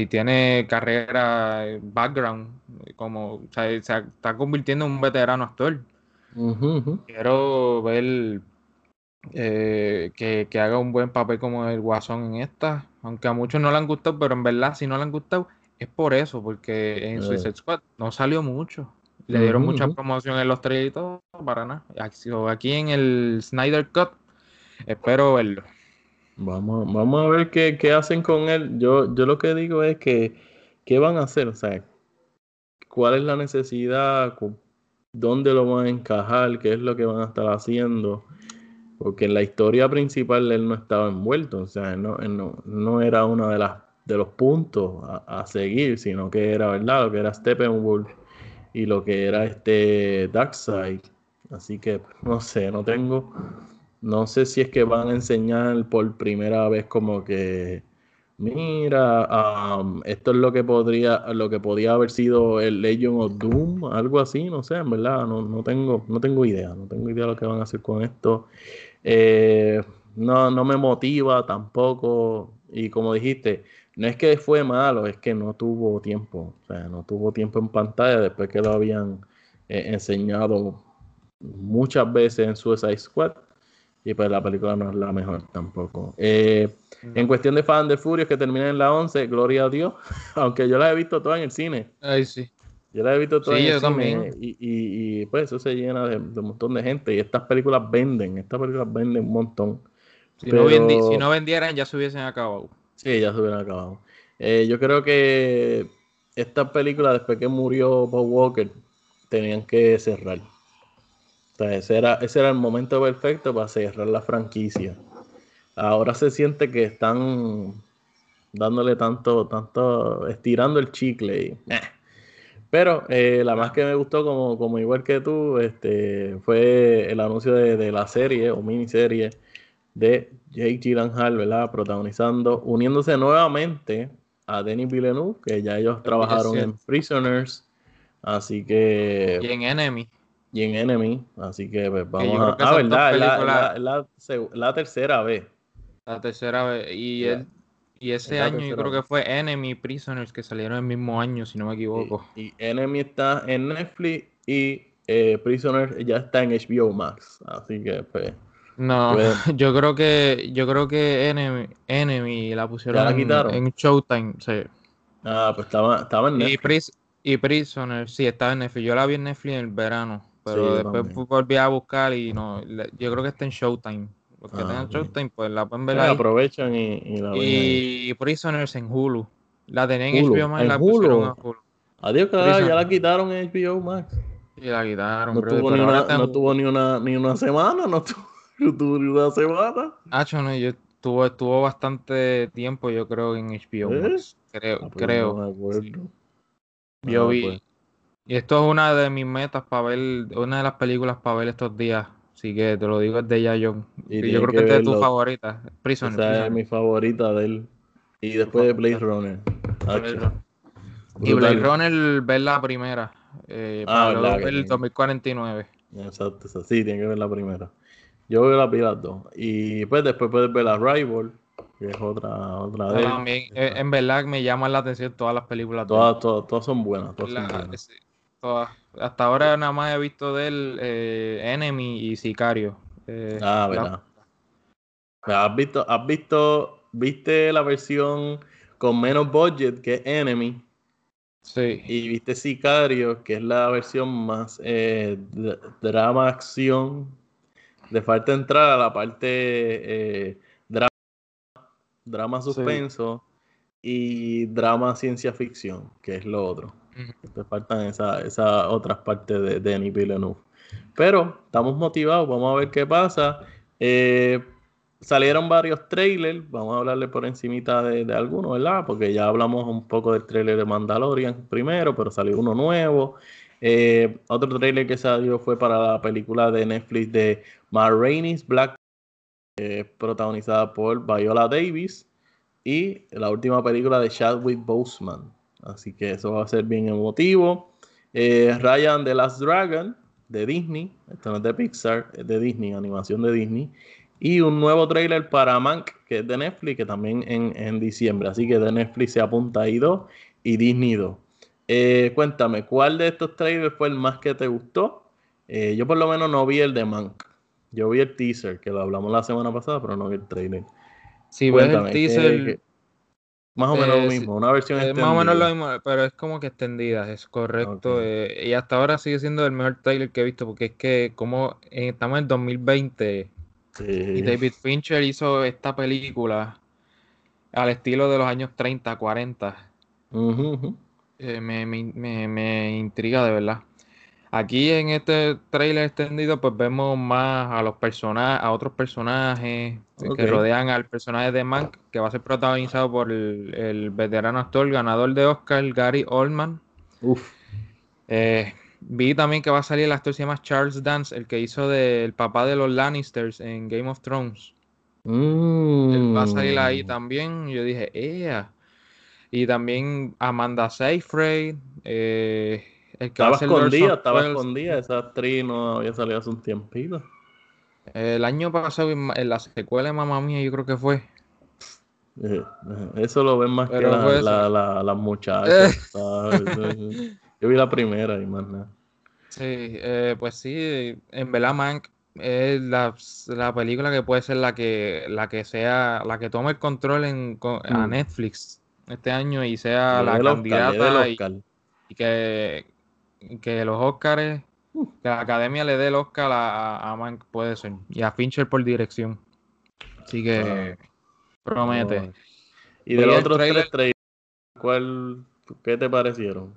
y tiene carrera, background, como se está convirtiendo en un veterano actor. Quiero ver eh, que, haga un buen papel como el Guasón en esta, aunque a muchos no le han gustado, pero en verdad si no le han gustado es por eso, porque en Suicide eh. Squad no salió mucho. Le dieron mucha promoción en los tres y todo, para nada. Aquí en el Snyder Cut, espero verlo. Vamos, vamos a ver qué, qué, hacen con él. Yo, yo lo que digo es que, ¿qué van a hacer? O sea, ¿cuál es la necesidad? ¿Dónde lo van a encajar? ¿Qué es lo que van a estar haciendo? Porque en la historia principal él no estaba envuelto, o sea, no, no, no era uno de, las, de los puntos a, a, seguir, sino que era, ¿verdad? Lo que era Steppenwolf y lo que era este Darkseid. Así que, no sé, no tengo no sé si es que van a enseñar por primera vez como que mira, esto es lo que podría, lo que podía haber sido el Legend of Doom, algo así, no sé, en verdad, no, tengo, no tengo idea, no tengo idea de lo que van a hacer con esto. Eh, no, no me motiva tampoco. Y como dijiste, no es que fue malo, es que no tuvo tiempo. O sea, no tuvo tiempo en pantalla después que lo habían eh, enseñado muchas veces en Suicide Squad y pues la película no es la mejor tampoco. Eh, en cuestión de fan de Furious que termina en la 11, gloria a Dios, [LAUGHS] aunque yo la he visto toda en el cine. Ay, sí. Yo la he visto toda en el cine y, y, pues eso se llena de, un montón de gente y estas películas venden, estas películas venden un montón. Si, no, vendieran ya se hubiesen acabado. Sí, ya se hubieran acabado. Eh, yo creo que estas películas después que murió Paul Walker tenían que cerrar ese era, ese era el momento perfecto para cerrar la franquicia. Ahora se siente que están dándole tanto, tanto, estirando el chicle. Y, eh. Pero eh, la más que me gustó, como, como igual que tú, este, fue el anuncio de, la serie o miniserie de Jake Gyllenhaal, ¿verdad? Protagonizando, uniéndose nuevamente a Denis Villeneuve, que ya ellos trabajaron en Prisoners. Así que. Y en Enemy y en Enemy. Así que pues, vamos a. Ah, verdad, la, la, la, tercera vez. La tercera vez. Y, y ese año yo creo que fue Enemy Prisoners que salieron el mismo año, si no me equivoco. Y, Enemy está en Netflix y eh, Prisoners ya está en HBO Max. Así que pues. No, pues, [LAUGHS] yo creo que yo creo que Enemy, Enemy la pusieron En, Showtime, sí. Ah, pues estaba, estaba en Netflix. Y, y Prisoners, sí, estaba en Netflix. Yo la vi en Netflix en el verano. Pero después volví a buscar y no, yo creo que está en Showtime. Los que tengan Showtime, pues la pueden ver ahí. aprovechan y, y la ven. Y Prisoners en Hulu. La tenían en HBO Max y la pusieron en Hulu. Adiós, carajo, ya la quitaron en HBO Max. Y la quitaron, no tuvo, ni una, no tuvo ni una, ni una semana, no tuvo, [LAUGHS] no tuvo ni una semana. Nacho, no, yo estuvo, estuvo bastante tiempo, yo creo, en HBO ¿Eh? Max. Creo, ah, pues creo. No me acuerdo. Yo ah, vi. Pues. Y esto es una de mis metas para ver, una de las películas para ver estos días. Así que te lo digo es de ya John. Y yo creo que, esta es tu favorita. Prisoner. Esa es mi favorita de él. Y después de Blade Runner. Y Blade Runner ver la primera. Eh, ah, para ver el 2049. Exacto, sí, tiene que ver la primera. Yo veo la pila dos. Y pues después puedes ver la Rival, que es otra, otra de También, eh, en verdad me llaman la atención todas las películas. Todas, todas, todas son buenas. Todas son buenas. Hasta ahora nada más he visto de él eh, Enemy y Sicario. Eh, ah, verdad. ¿Has visto, has visto, viste la versión con menos budget que Enemy. Sí. Y viste Sicario, que es la versión más eh, drama acción. Le falta entrar a la parte eh, drama, drama suspenso y drama ciencia ficción, que es lo otro. Le faltan esas esa otras partes de Denis Villeneuve. Pero estamos motivados, vamos a ver qué pasa. Eh, salieron varios trailers, vamos a hablarle por encimita de, algunos, ¿verdad? Porque ya hablamos un poco del trailer de Mandalorian primero, pero salió uno nuevo. Eh, otro trailer que salió fue para la película de Netflix de Ma Rainey's Black, protagonizada por Viola Davis, y la última película de Chadwick Boseman. Así que eso va a ser bien emotivo. Eh, Ryan The Last Dragon de Disney, esto no es de Pixar, es de Disney, animación de Disney. Y un nuevo trailer para Mank, que es de Netflix, que también en, en diciembre. Así que de Netflix se apunta ahí dos y Disney 2. Eh, cuéntame, ¿cuál de estos trailers fue el más que te gustó? Eh, yo por lo menos no vi el de Mank. Yo vi el teaser, que lo hablamos la semana pasada, pero no vi el trailer. Si ves el teaser... más o menos lo mismo, una versión extendida. Más o menos lo mismo, pero es como que extendida, es correcto. Eh, y hasta ahora sigue siendo el mejor trailer que he visto, porque es que como estamos en 2020 y David Fincher hizo esta película al estilo de los años 30, 40. Eh, me, me, me, intriga de verdad. Aquí en este trailer extendido, pues vemos más a los personajes, a otros personajes que rodean al personaje de Mank, que va a ser protagonizado por el, veterano actor ganador de Oscar, Gary Oldman. Uf. Eh, Vi también que va a salir el actor se llama Charles Dance, el que hizo del papá de los Lannisters en Game of Thrones. Él va a salir ahí mm. también. Yo dije, ¡ea! Y también Amanda Seyfried. Eh, el que estaba escondida, estaba escondida. Esa actriz no había salido hace un tiempito. El año pasado, en la secuela de Mamá Mía, yo creo que fue. Eh, eh, eso lo ven más que las la, muchachas. Yo vi la primera y más nada. Sí, eh, pues sí, en verdad Mank es la, película que puede ser la que la que sea la que tome el control en, a mm. Netflix este año y sea la candidata y, que, que los Oscars uh. que la academia le dé el Oscar a, a, Mank puede ser y a Fincher por dirección así que ah. promete y de los otros tres trailers ¿cuál qué te parecieron?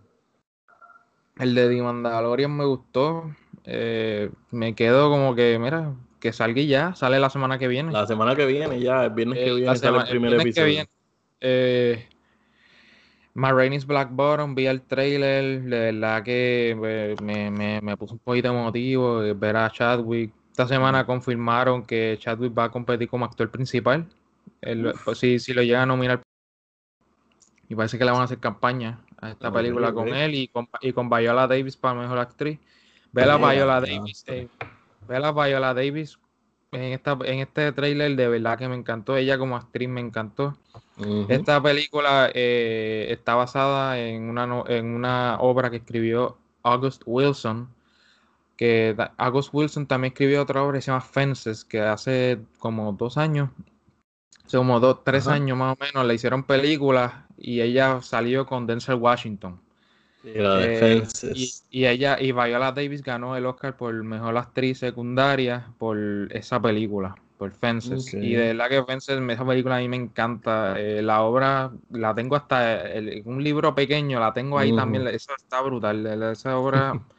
El de The Mandalorian me gustó. Eh, me quedo como que, mira, que salga ya, sale la semana que viene. La semana que viene, ya, el viernes que eh, viene sale el primer episodio. Que viene, eh, Black Bottom, vi el trailer, de verdad que pues, me, me, me, puso un poquito emotivo ver a Chadwick. Esta semana confirmaron que Chadwick va a competir como actor principal. Pues, si, si lo llegan a nominar. Y parece que le van a hacer campaña a esta película con él y con, y con Viola Davis para mejor actriz. Ve la Viola Davis. Eh, ve la Viola Davis en, esta, en este trailer de verdad que me encantó. Ella como actriz me encantó. Esta película eh, está basada en una, en una obra que escribió August Wilson. Que August Wilson también escribió otra obra que se llama Fences, que hace como dos años hace como dos, tres años más o menos, le hicieron películas y ella salió con Denzel Washington. Eh, y, ella, y Viola Davis ganó el Oscar por mejor actriz secundaria por esa película, por Fences. Y de verdad que Fences, esa película a mí me encanta. Eh, la obra la tengo hasta un libro pequeño, la tengo ahí también. Eso está brutal. Esa obra [LAUGHS]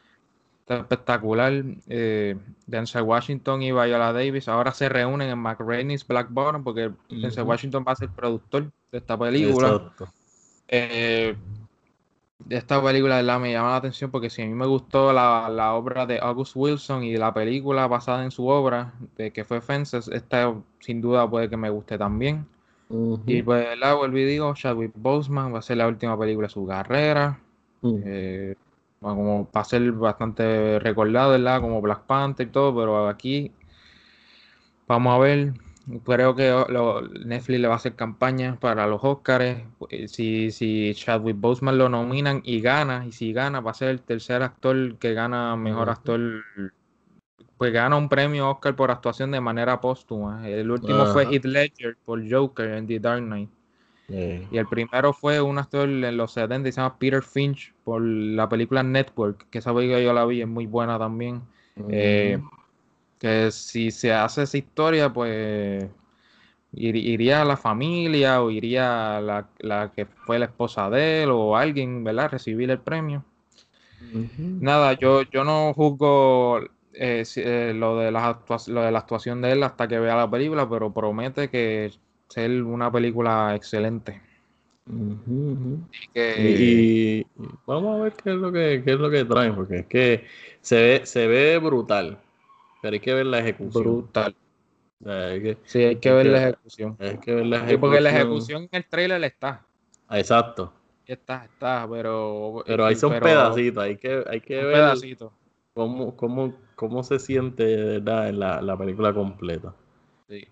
espectacular. Eh, Denzel Washington y Viola Davis ahora se reúnen en McRaeny's Black Bottom porque Denzel Washington va a ser productor de esta película. Eh, esta película la me llama la atención porque si a mí me gustó la, obra de August Wilson y la película basada en su obra, de que fue Fences, esta sin duda puede que me guste también. Y pues la vuelvo y digo, Chadwick Boseman va a ser la última película de su carrera. eh, como para ser bastante recordado, ¿verdad? Como Black Panther y todo, pero aquí vamos a ver. Creo que Netflix le va a hacer campaña para los Oscars. Si, si Chadwick Boseman lo nominan y gana, y si gana, va a ser el tercer actor que gana mejor actor. Pues gana un premio Oscar por actuación de manera póstuma. El último fue Heath Ledger por Joker en The Dark Knight. Y el primero fue un actor en los 70 y se llama Peter Finch por la película Network, que esa película yo la vi, es muy buena también. Eh, que si se hace esa historia, pues iría a la familia o iría la, la que fue la esposa de él o alguien, ¿verdad? Recibir el premio. Nada, yo, yo no juzgo eh, eh, lo, de la lo de la actuación de él hasta que vea la película, pero promete que ser una película excelente. y, vamos a ver qué es lo que, qué es lo que traen, porque es que se ve, se ve brutal, pero hay que ver la ejecución. Brutal. sí, hay que ver la ejecución. Hay que ver la ejecución. porque la ejecución en el trailer está. Exacto. Está, está, pero. Pero ahí son pedacitos, hay que, hay que ver. Pedacitos. Cómo, cómo, cómo se siente ¿verdad? en la, la película completa. Sí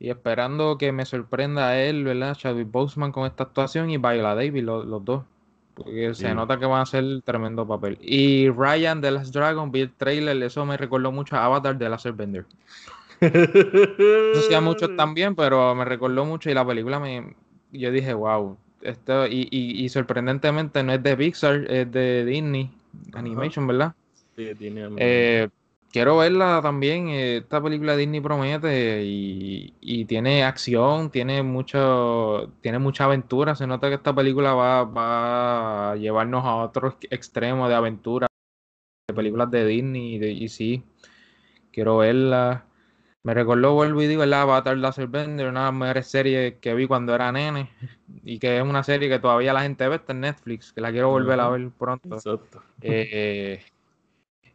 y esperando que me sorprenda a él, ¿verdad? Chadwick Boseman con esta actuación y Viola Davis, los, dos. Porque se nota que van a hacer tremendo papel. Y Ryan de Last Dragon, vi el trailer, eso me recordó mucho a Avatar de Laser Bender. [LAUGHS] no hacía mucho también, pero me recordó mucho y la película me... Yo dije, wow. Esto, y, y, sorprendentemente no es de Pixar, es de Disney Animation, ¿verdad? Sí, tiene eh, quiero verla también. Esta película de Disney promete y, tiene acción, tiene mucho, tiene mucha aventura. Se nota que esta película va, a llevarnos a otro extremo de aventura, de películas de Disney. Y, sí, quiero verla. Me recordó, vuelvo y digo, el Avatar Laser Bender, una de las mejores series que vi cuando era nene. [LAUGHS] Y que es una serie que todavía la gente ve, está en Netflix, que la quiero volver a ver pronto. Exacto. Eh,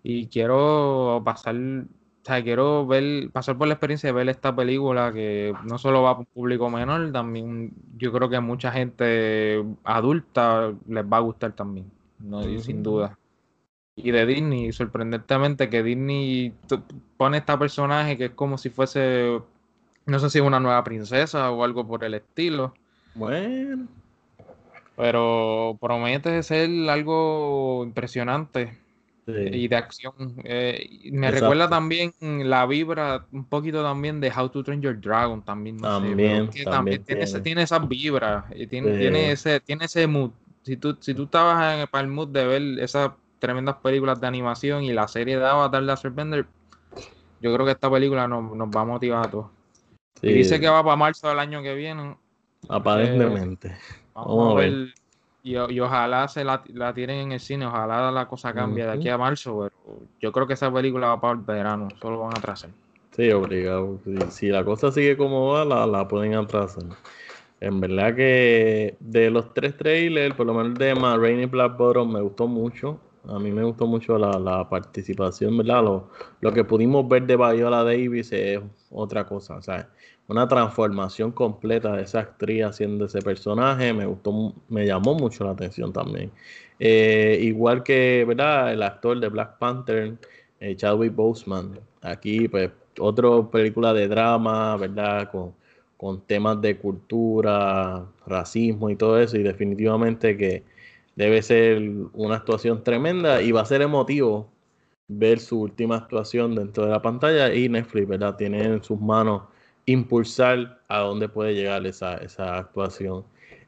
y quiero pasar, o sea, quiero ver, pasar por la experiencia de ver esta película que no solo va para un público menor, también yo creo que a mucha gente adulta les va a gustar también, no sin duda. Y de Disney, sorprendentemente que Disney pone esta personaje que es como si fuese, no sé si una nueva princesa o algo por el estilo. Bueno. Pero promete ser algo impresionante y de acción. Eh, me recuerda también la vibra, un poquito también de How to Train Your Dragon también. también, también, tiene, ese, tiene esas vibras, y tiene, tiene, ese, tiene ese mood. Si tú, si tú estabas en el mood de ver esas tremendas películas de animación y la serie de Avatar de Bender, yo creo que esta película nos, nos va a motivar a todos. Y dice que va para marzo del año que viene. Aparentemente. vamos, a ver y, ojalá se la, la, tiren en el cine, ojalá la cosa cambie de aquí a marzo, pero yo creo que esa película va para el verano, solo van a atrasar. Sí, obligado. Si, la cosa sigue como va, la, la pueden atrasar. En verdad que de los tres trailers, por lo menos de Ma Rainy Black Bottom me gustó mucho. A mí me gustó mucho la, la participación, ¿verdad? Lo, lo, que pudimos ver de Viola Davis es otra cosa. O sea, una transformación completa de esa actriz haciendo ese personaje. Me gustó, me llamó mucho la atención también. Eh, igual que, ¿verdad? El actor de Black Panther, eh, Chadwick Boseman. Aquí, pues, otra película de drama, ¿verdad? Con, con temas de cultura, racismo y todo eso. Y definitivamente que debe ser una actuación tremenda y va a ser emotivo ver su última actuación dentro de la pantalla y Netflix, ¿verdad? Tiene en sus manos impulsar a dónde puede llegar esa, esa actuación.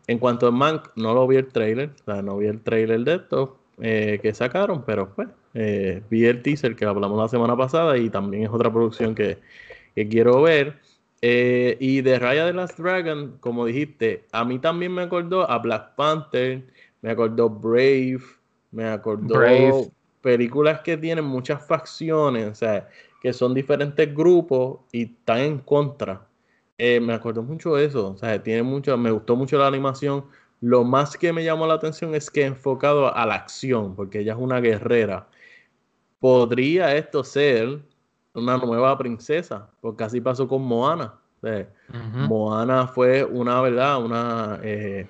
En cuanto a Mank, no lo vi el trailer, o sea, no vi el trailer de esto eh, que sacaron, pero pues eh, vi el teaser que hablamos la semana pasada y también es otra producción que, quiero ver. Eh, y de Raya de Last Dragon, como dijiste, a mí también me acordó a Black Panther, me acordó Brave, me acordó películas que tienen muchas facciones, o sea, que son diferentes grupos y están en contra. Eh, me acuerdo mucho de eso, o sea, tiene mucho, me gustó mucho la animación. Lo más que me llamó la atención es que enfocado a la acción, porque ella es una guerrera. ¿Podría esto ser una nueva princesa? Porque así pasó con Moana. Moana fue una, ¿verdad? Una eh,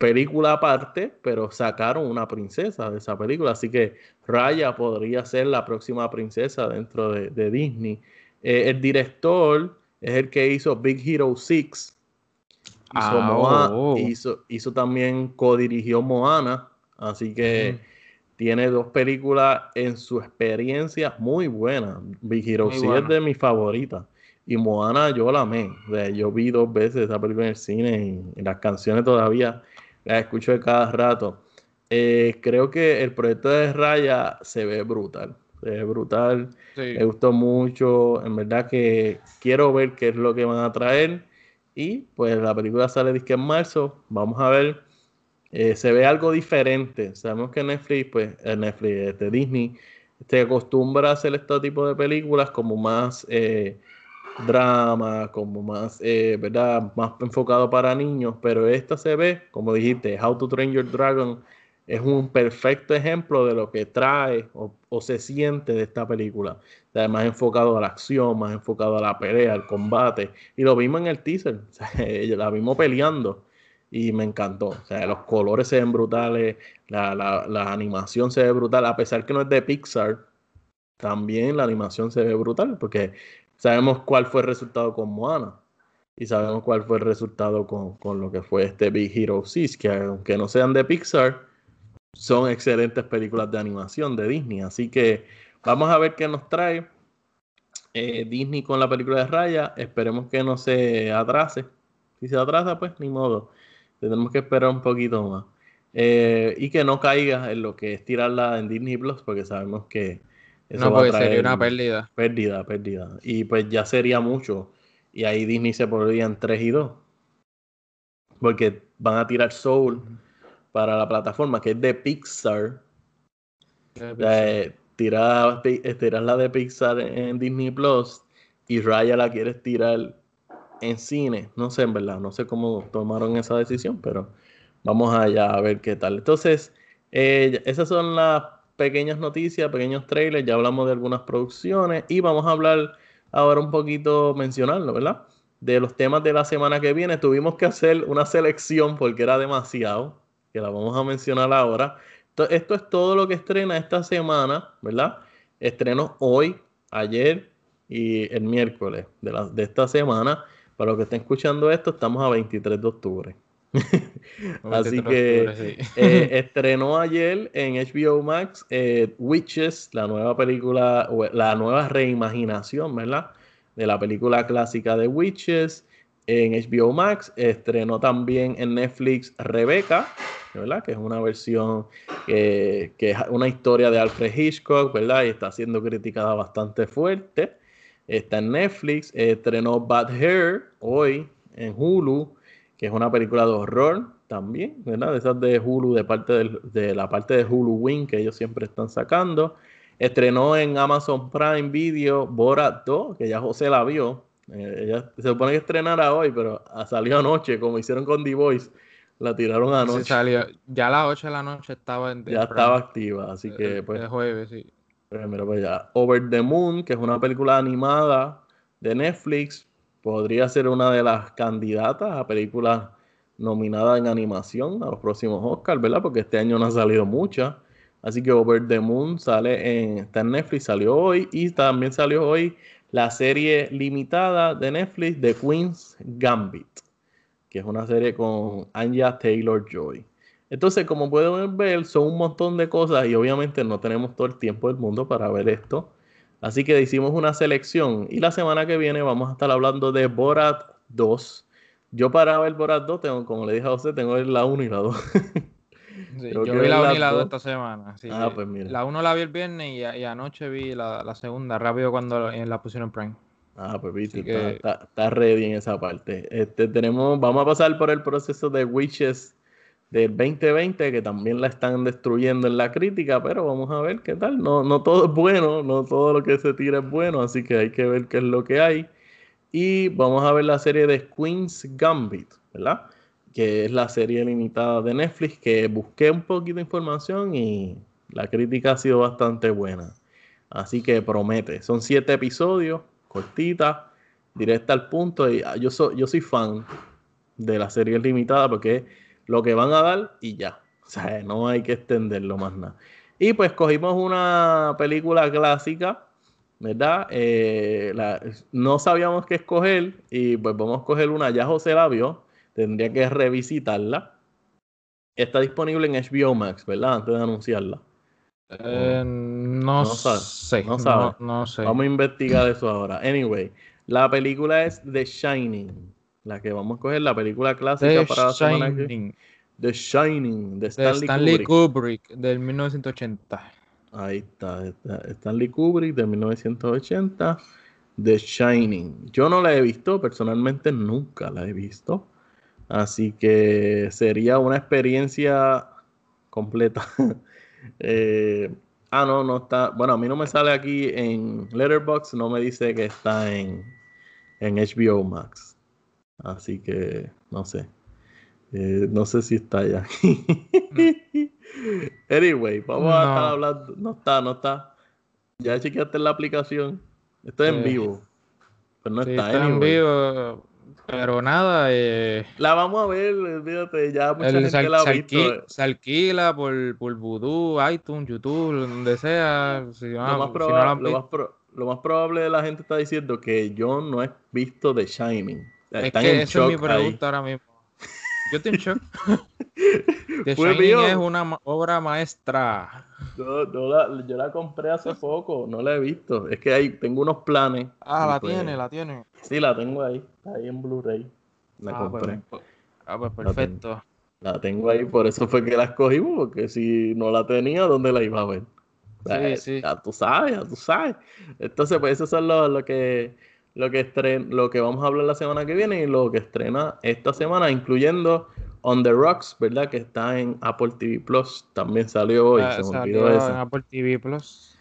película aparte, pero sacaron una princesa de esa película. Así que Raya podría ser la próxima princesa dentro de, Disney. Eh, el director es el que hizo Big Hero 6. Ah, oh, oh. Hizo, hizo, también co-dirigió Moana. Así que tiene dos películas en su experiencia muy buenas. Big Hero 6 es de mis favoritas. Y Moana yo la amé. yo vi dos veces esa película en el cine y, las canciones todavía las escucho de cada rato. Eh, creo que el proyecto de Raya se ve brutal. Se ve brutal. Me gustó mucho. En verdad que quiero ver qué es lo que van a traer. Y pues la película sale disque en marzo. Vamos a ver. Eh, se ve algo diferente. Sabemos que Netflix, pues, eh, Netflix, este, Disney, se acostumbra a hacer este tipo de películas como más drama, como más, eh, ¿verdad? Más enfocado para niños, pero esta se ve, como dijiste, How to Train Your Dragon es un perfecto ejemplo de lo que trae o, se siente de esta película. O más enfocado a la acción, más enfocado a la pelea, al combate. Y lo vimos en el teaser, [LAUGHS] la vimos peleando y me encantó. O sea, los colores se ven brutales, la, la, la animación se ve brutal, a pesar que no es de Pixar, también la animación se ve brutal, porque sabemos cuál fue el resultado con Moana y sabemos cuál fue el resultado con, lo que fue este Big Hero 6, que aunque no sean de Pixar, son excelentes películas de animación de Disney. Así que vamos a ver qué nos trae eh, Disney con la película de Raya. Esperemos que no se atrase. Si se atrasa, pues ni modo. Tenemos que esperar un poquito más. Eh, y que no caiga en lo que es tirarla en Disney Plus, porque sabemos que no, porque sería una pérdida. Pérdida, pérdida. Y pues ya sería mucho. Y ahí Disney se podría en 3 y 2. Porque van a tirar Soul para la plataforma que es de Pixar. Eh, tirar, la de Pixar en Disney Plus y Raya la quieres tirar en cine. No sé, en verdad, no sé cómo tomaron esa decisión, pero vamos allá a ver qué tal. Entonces, eh, esas son las pequeñas noticias, pequeños trailers, ya hablamos de algunas producciones y vamos a hablar ahora un poquito, mencionarlo, ¿verdad? De los temas de la semana que viene. Tuvimos que hacer una selección porque era demasiado, que la vamos a mencionar ahora. Esto, es todo lo que estrena esta semana, ¿verdad? Estreno hoy, ayer y el miércoles de, de esta semana. Para los que estén escuchando esto, estamos a 23 de octubre. [LAUGHS] Así que eh, [LAUGHS] estrenó ayer en HBO Max eh, Witches, la nueva película, la nueva reimaginación, ¿verdad? De la película clásica de Witches en HBO Max. Estrenó también en Netflix Rebecca, ¿verdad? Que es una versión que, que es una historia de Alfred Hitchcock, ¿verdad? Y está siendo criticada bastante fuerte. Está en Netflix. Estrenó Bad Hair hoy en Hulu que es una película de horror también, ¿verdad? De esas de Hulu, de, parte de la parte de Hulu Wing que ellos siempre están sacando. Estrenó en Amazon Prime Video Borat 2, que ya José la vio. Eh, ella se supone que estrenara hoy, pero salió anoche, como hicieron con The Voice. La tiraron anoche. salió. Ya a las 8 de la noche estaba en Ya estaba activa, así que pues. El jueves, sí. Primero pues ya. Over the Moon, que es una película animada de Netflix, podría ser una de las candidatas a películas nominadas en animación a los próximos Oscars, ¿verdad? Porque este año no han salido muchas. Así que Over the Moon sale en, está en Netflix, salió hoy y también salió hoy la serie limitada de Netflix de Queen's Gambit, que es una serie con Anya Taylor Joy. Entonces, como pueden ver, son un montón de cosas y obviamente no tenemos todo el tiempo del mundo para ver esto. Así que hicimos una selección y la semana que viene vamos a estar hablando de Borat 2. Yo para ver Borat 2, tengo, como le dije a José, tengo la 1 y la 2. [LAUGHS] yo vi la 1 y la 2 esta semana. ah, pues mira. La 1 la vi el viernes y, anoche vi la, segunda, rápido cuando la pusieron en Prime. Ah, pues viste, está, está, ready en esa parte. Este, tenemos, vamos a pasar por el proceso de Witches del 2020 que también la están destruyendo en la crítica, pero vamos a ver qué tal. No, no todo es bueno, no todo lo que se tira es bueno, así que hay que ver qué es lo que hay. Y vamos a ver la serie de Queen's Gambit, ¿verdad? Que es la serie limitada de Netflix, que busqué un poquito de información y la crítica ha sido bastante buena. Así que promete. Son siete episodios, cortita, directa al punto. Y ah, yo, soy yo soy fan de la serie limitada porque lo que van a dar y ya. O sea, no hay que extenderlo más nada. Y pues cogimos una película clásica, ¿verdad? Eh, no sabíamos qué escoger y pues vamos a escoger una. Ya José la vio, tendría que revisitarla. Está disponible en HBO Max, ¿verdad? Antes de anunciarla. Eh, no, sé. No, sé. Vamos a investigar eso ahora. Anyway, La película es The Shining. La que vamos a coger, la película clásica para la semana que The Shining, de Stanley, Kubrick. del 1980. Ahí está, Stanley Kubrick de 1980, The Shining. Yo no la he visto, personalmente nunca la he visto. Así que sería una experiencia completa. [LAUGHS] Eh, ah, no, no está. Bueno, a mí no me sale aquí en Letterboxd, no me dice que está en, en HBO Max. Así que no sé. Eh, no sé si está ya. [LAUGHS] anyway, vamos a estar hablando. No está, no está. Ya chequeaste la aplicación. Estoy en vivo. Pero no está, en vivo. Pero nada. Eh, la vamos a ver, fíjate, ya mucha gente la ha visto. se alquila por, por Voodoo, iTunes, YouTube, donde sea. lo, más probable, lo, más probable de la gente está diciendo que yo no he visto The Shining. Es que esa es mi pregunta ahora mismo. Yo estoy en shock. [LAUGHS] The Shining es una obra maestra. la, yo la compré hace poco, no la he visto. Es que ahí tengo unos planes. Ah, la pues tiene, la tiene. Sí, la tengo ahí. Está ahí en Blu-ray. La ah, pues, compré. Pues, ah, pues perfecto. La tengo, ahí, por eso fue que la escogimos, porque si no la tenía, ¿dónde la iba a ver? Sí, sí. Ya tú sabes, ya tú sabes. Entonces, pues eso es lo, lo que lo que, lo que vamos a hablar la semana que viene y lo que estrena esta semana, incluyendo On the Rocks, ¿verdad? Que está en Apple TV Plus. También salió hoy, ah, se me olvidó eso. en Apple TV Plus.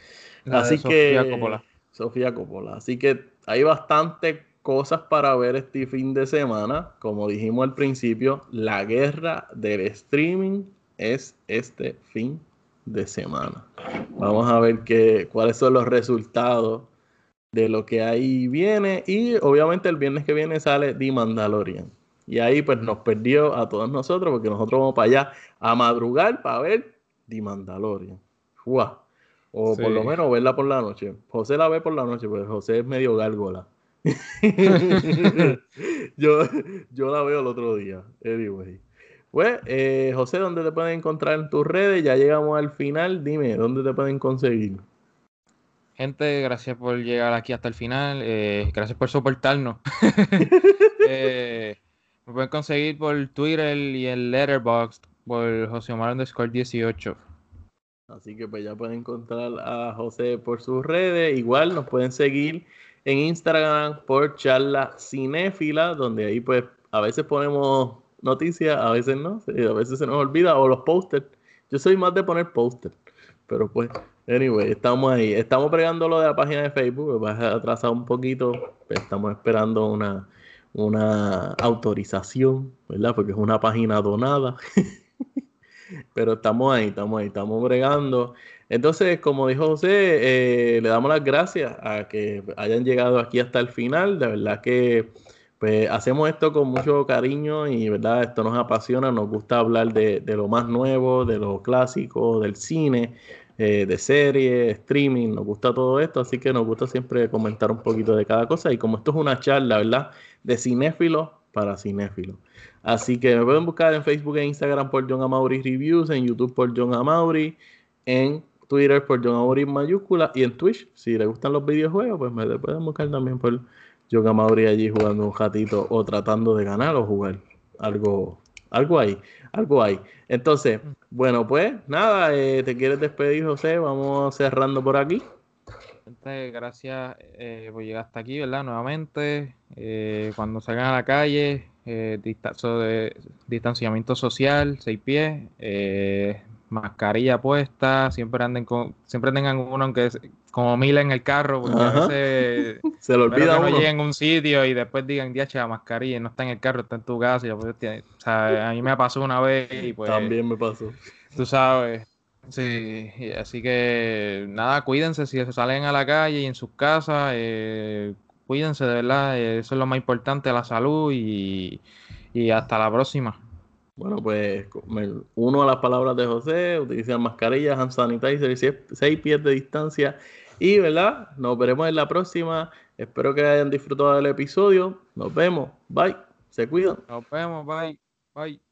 Así que. Sofía Coppola. Sofía Coppola. Así que hay bastante cosas para ver este fin de semana. Como dijimos al principio, la guerra del streaming es este fin de semana. Vamos a ver qué, cuáles son los resultados de lo que ahí viene. Y obviamente el viernes que viene sale The Mandalorian. Y ahí pues nos perdió a todos nosotros porque nosotros vamos para allá a madrugar para ver The Mandalorian. O por lo menos verla por la noche. José la ve por la noche, pues José es medio gárgola. [LAUGHS] yo, yo la veo el otro día. Anyway. Pues, eh, José, ¿dónde te pueden encontrar en tus redes? Ya llegamos al final. Dime, ¿dónde te pueden conseguir? Gente, gracias por llegar aquí hasta el final. Eh, gracias por soportarnos. [LAUGHS] eh, me pueden conseguir por Twitter y el Letterboxd por José Omar underscore 18. Así que pues ya pueden encontrar a José por sus redes. Igual nos pueden seguir en Instagram por charla cinéfila, donde ahí pues a veces ponemos noticias, a veces no, a veces se nos olvida, o los posters. Yo soy más de poner posters, pero pues Anyway, estamos ahí. Estamos pregando lo de la página de Facebook, va a atrasar un poquito. Estamos esperando una, una autorización, ¿verdad? Porque es una página donada. [LAUGHS] Pero estamos ahí, estamos ahí, estamos bregando. Entonces, como dijo José, eh, le damos las gracias a que hayan llegado aquí hasta el final. De verdad que pues, hacemos esto con mucho cariño y verdad esto nos apasiona, nos gusta hablar de, de lo más nuevo, de lo clásico, del cine. Eh, de serie, streaming, nos gusta todo esto, así que nos gusta siempre comentar un poquito de cada cosa. Y como esto es una charla, ¿verdad? De cinéfilo para cinéfilo. Así que me pueden buscar en Facebook e Instagram por John Amaury Reviews, en YouTube por John Amaury, en Twitter por John Amaury mayúscula y en Twitch, si les gustan los videojuegos, pues me pueden buscar también por John Amaury allí jugando un ratito o tratando de ganar o jugar algo, algo ahí algo hay. Entonces, bueno, pues nada, eh, te quieres despedir, José, vamos cerrando por aquí. Gracias eh, por llegar hasta aquí, ¿verdad? Nuevamente, eh, cuando salgan a la calle, eh, de, distanciamiento social, seis pies, eh, mascarilla puesta, siempre anden con, siempre tengan uno aunque como mil en el carro, porque a veces [LAUGHS] se lo olvida que no lleguen a un sitio y después digan, diache, la mascarilla no está en el carro, está en tu casa. Y o sea, a mí me pasó una vez y pues. También me pasó. Tú sabes. Sí, así que nada, cuídense si salen a la calle y en sus casas, eh, cuídense de verdad, eso es lo más importante, la salud y, y hasta la próxima. Bueno, pues uno a las palabras de José, utilizan mascarillas, hand sanitizer, seis pies de distancia. Y, ¿verdad? Nos veremos en la próxima. Espero que hayan disfrutado del episodio. Nos vemos. Bye. Se cuidan. Nos vemos. Bye. Bye.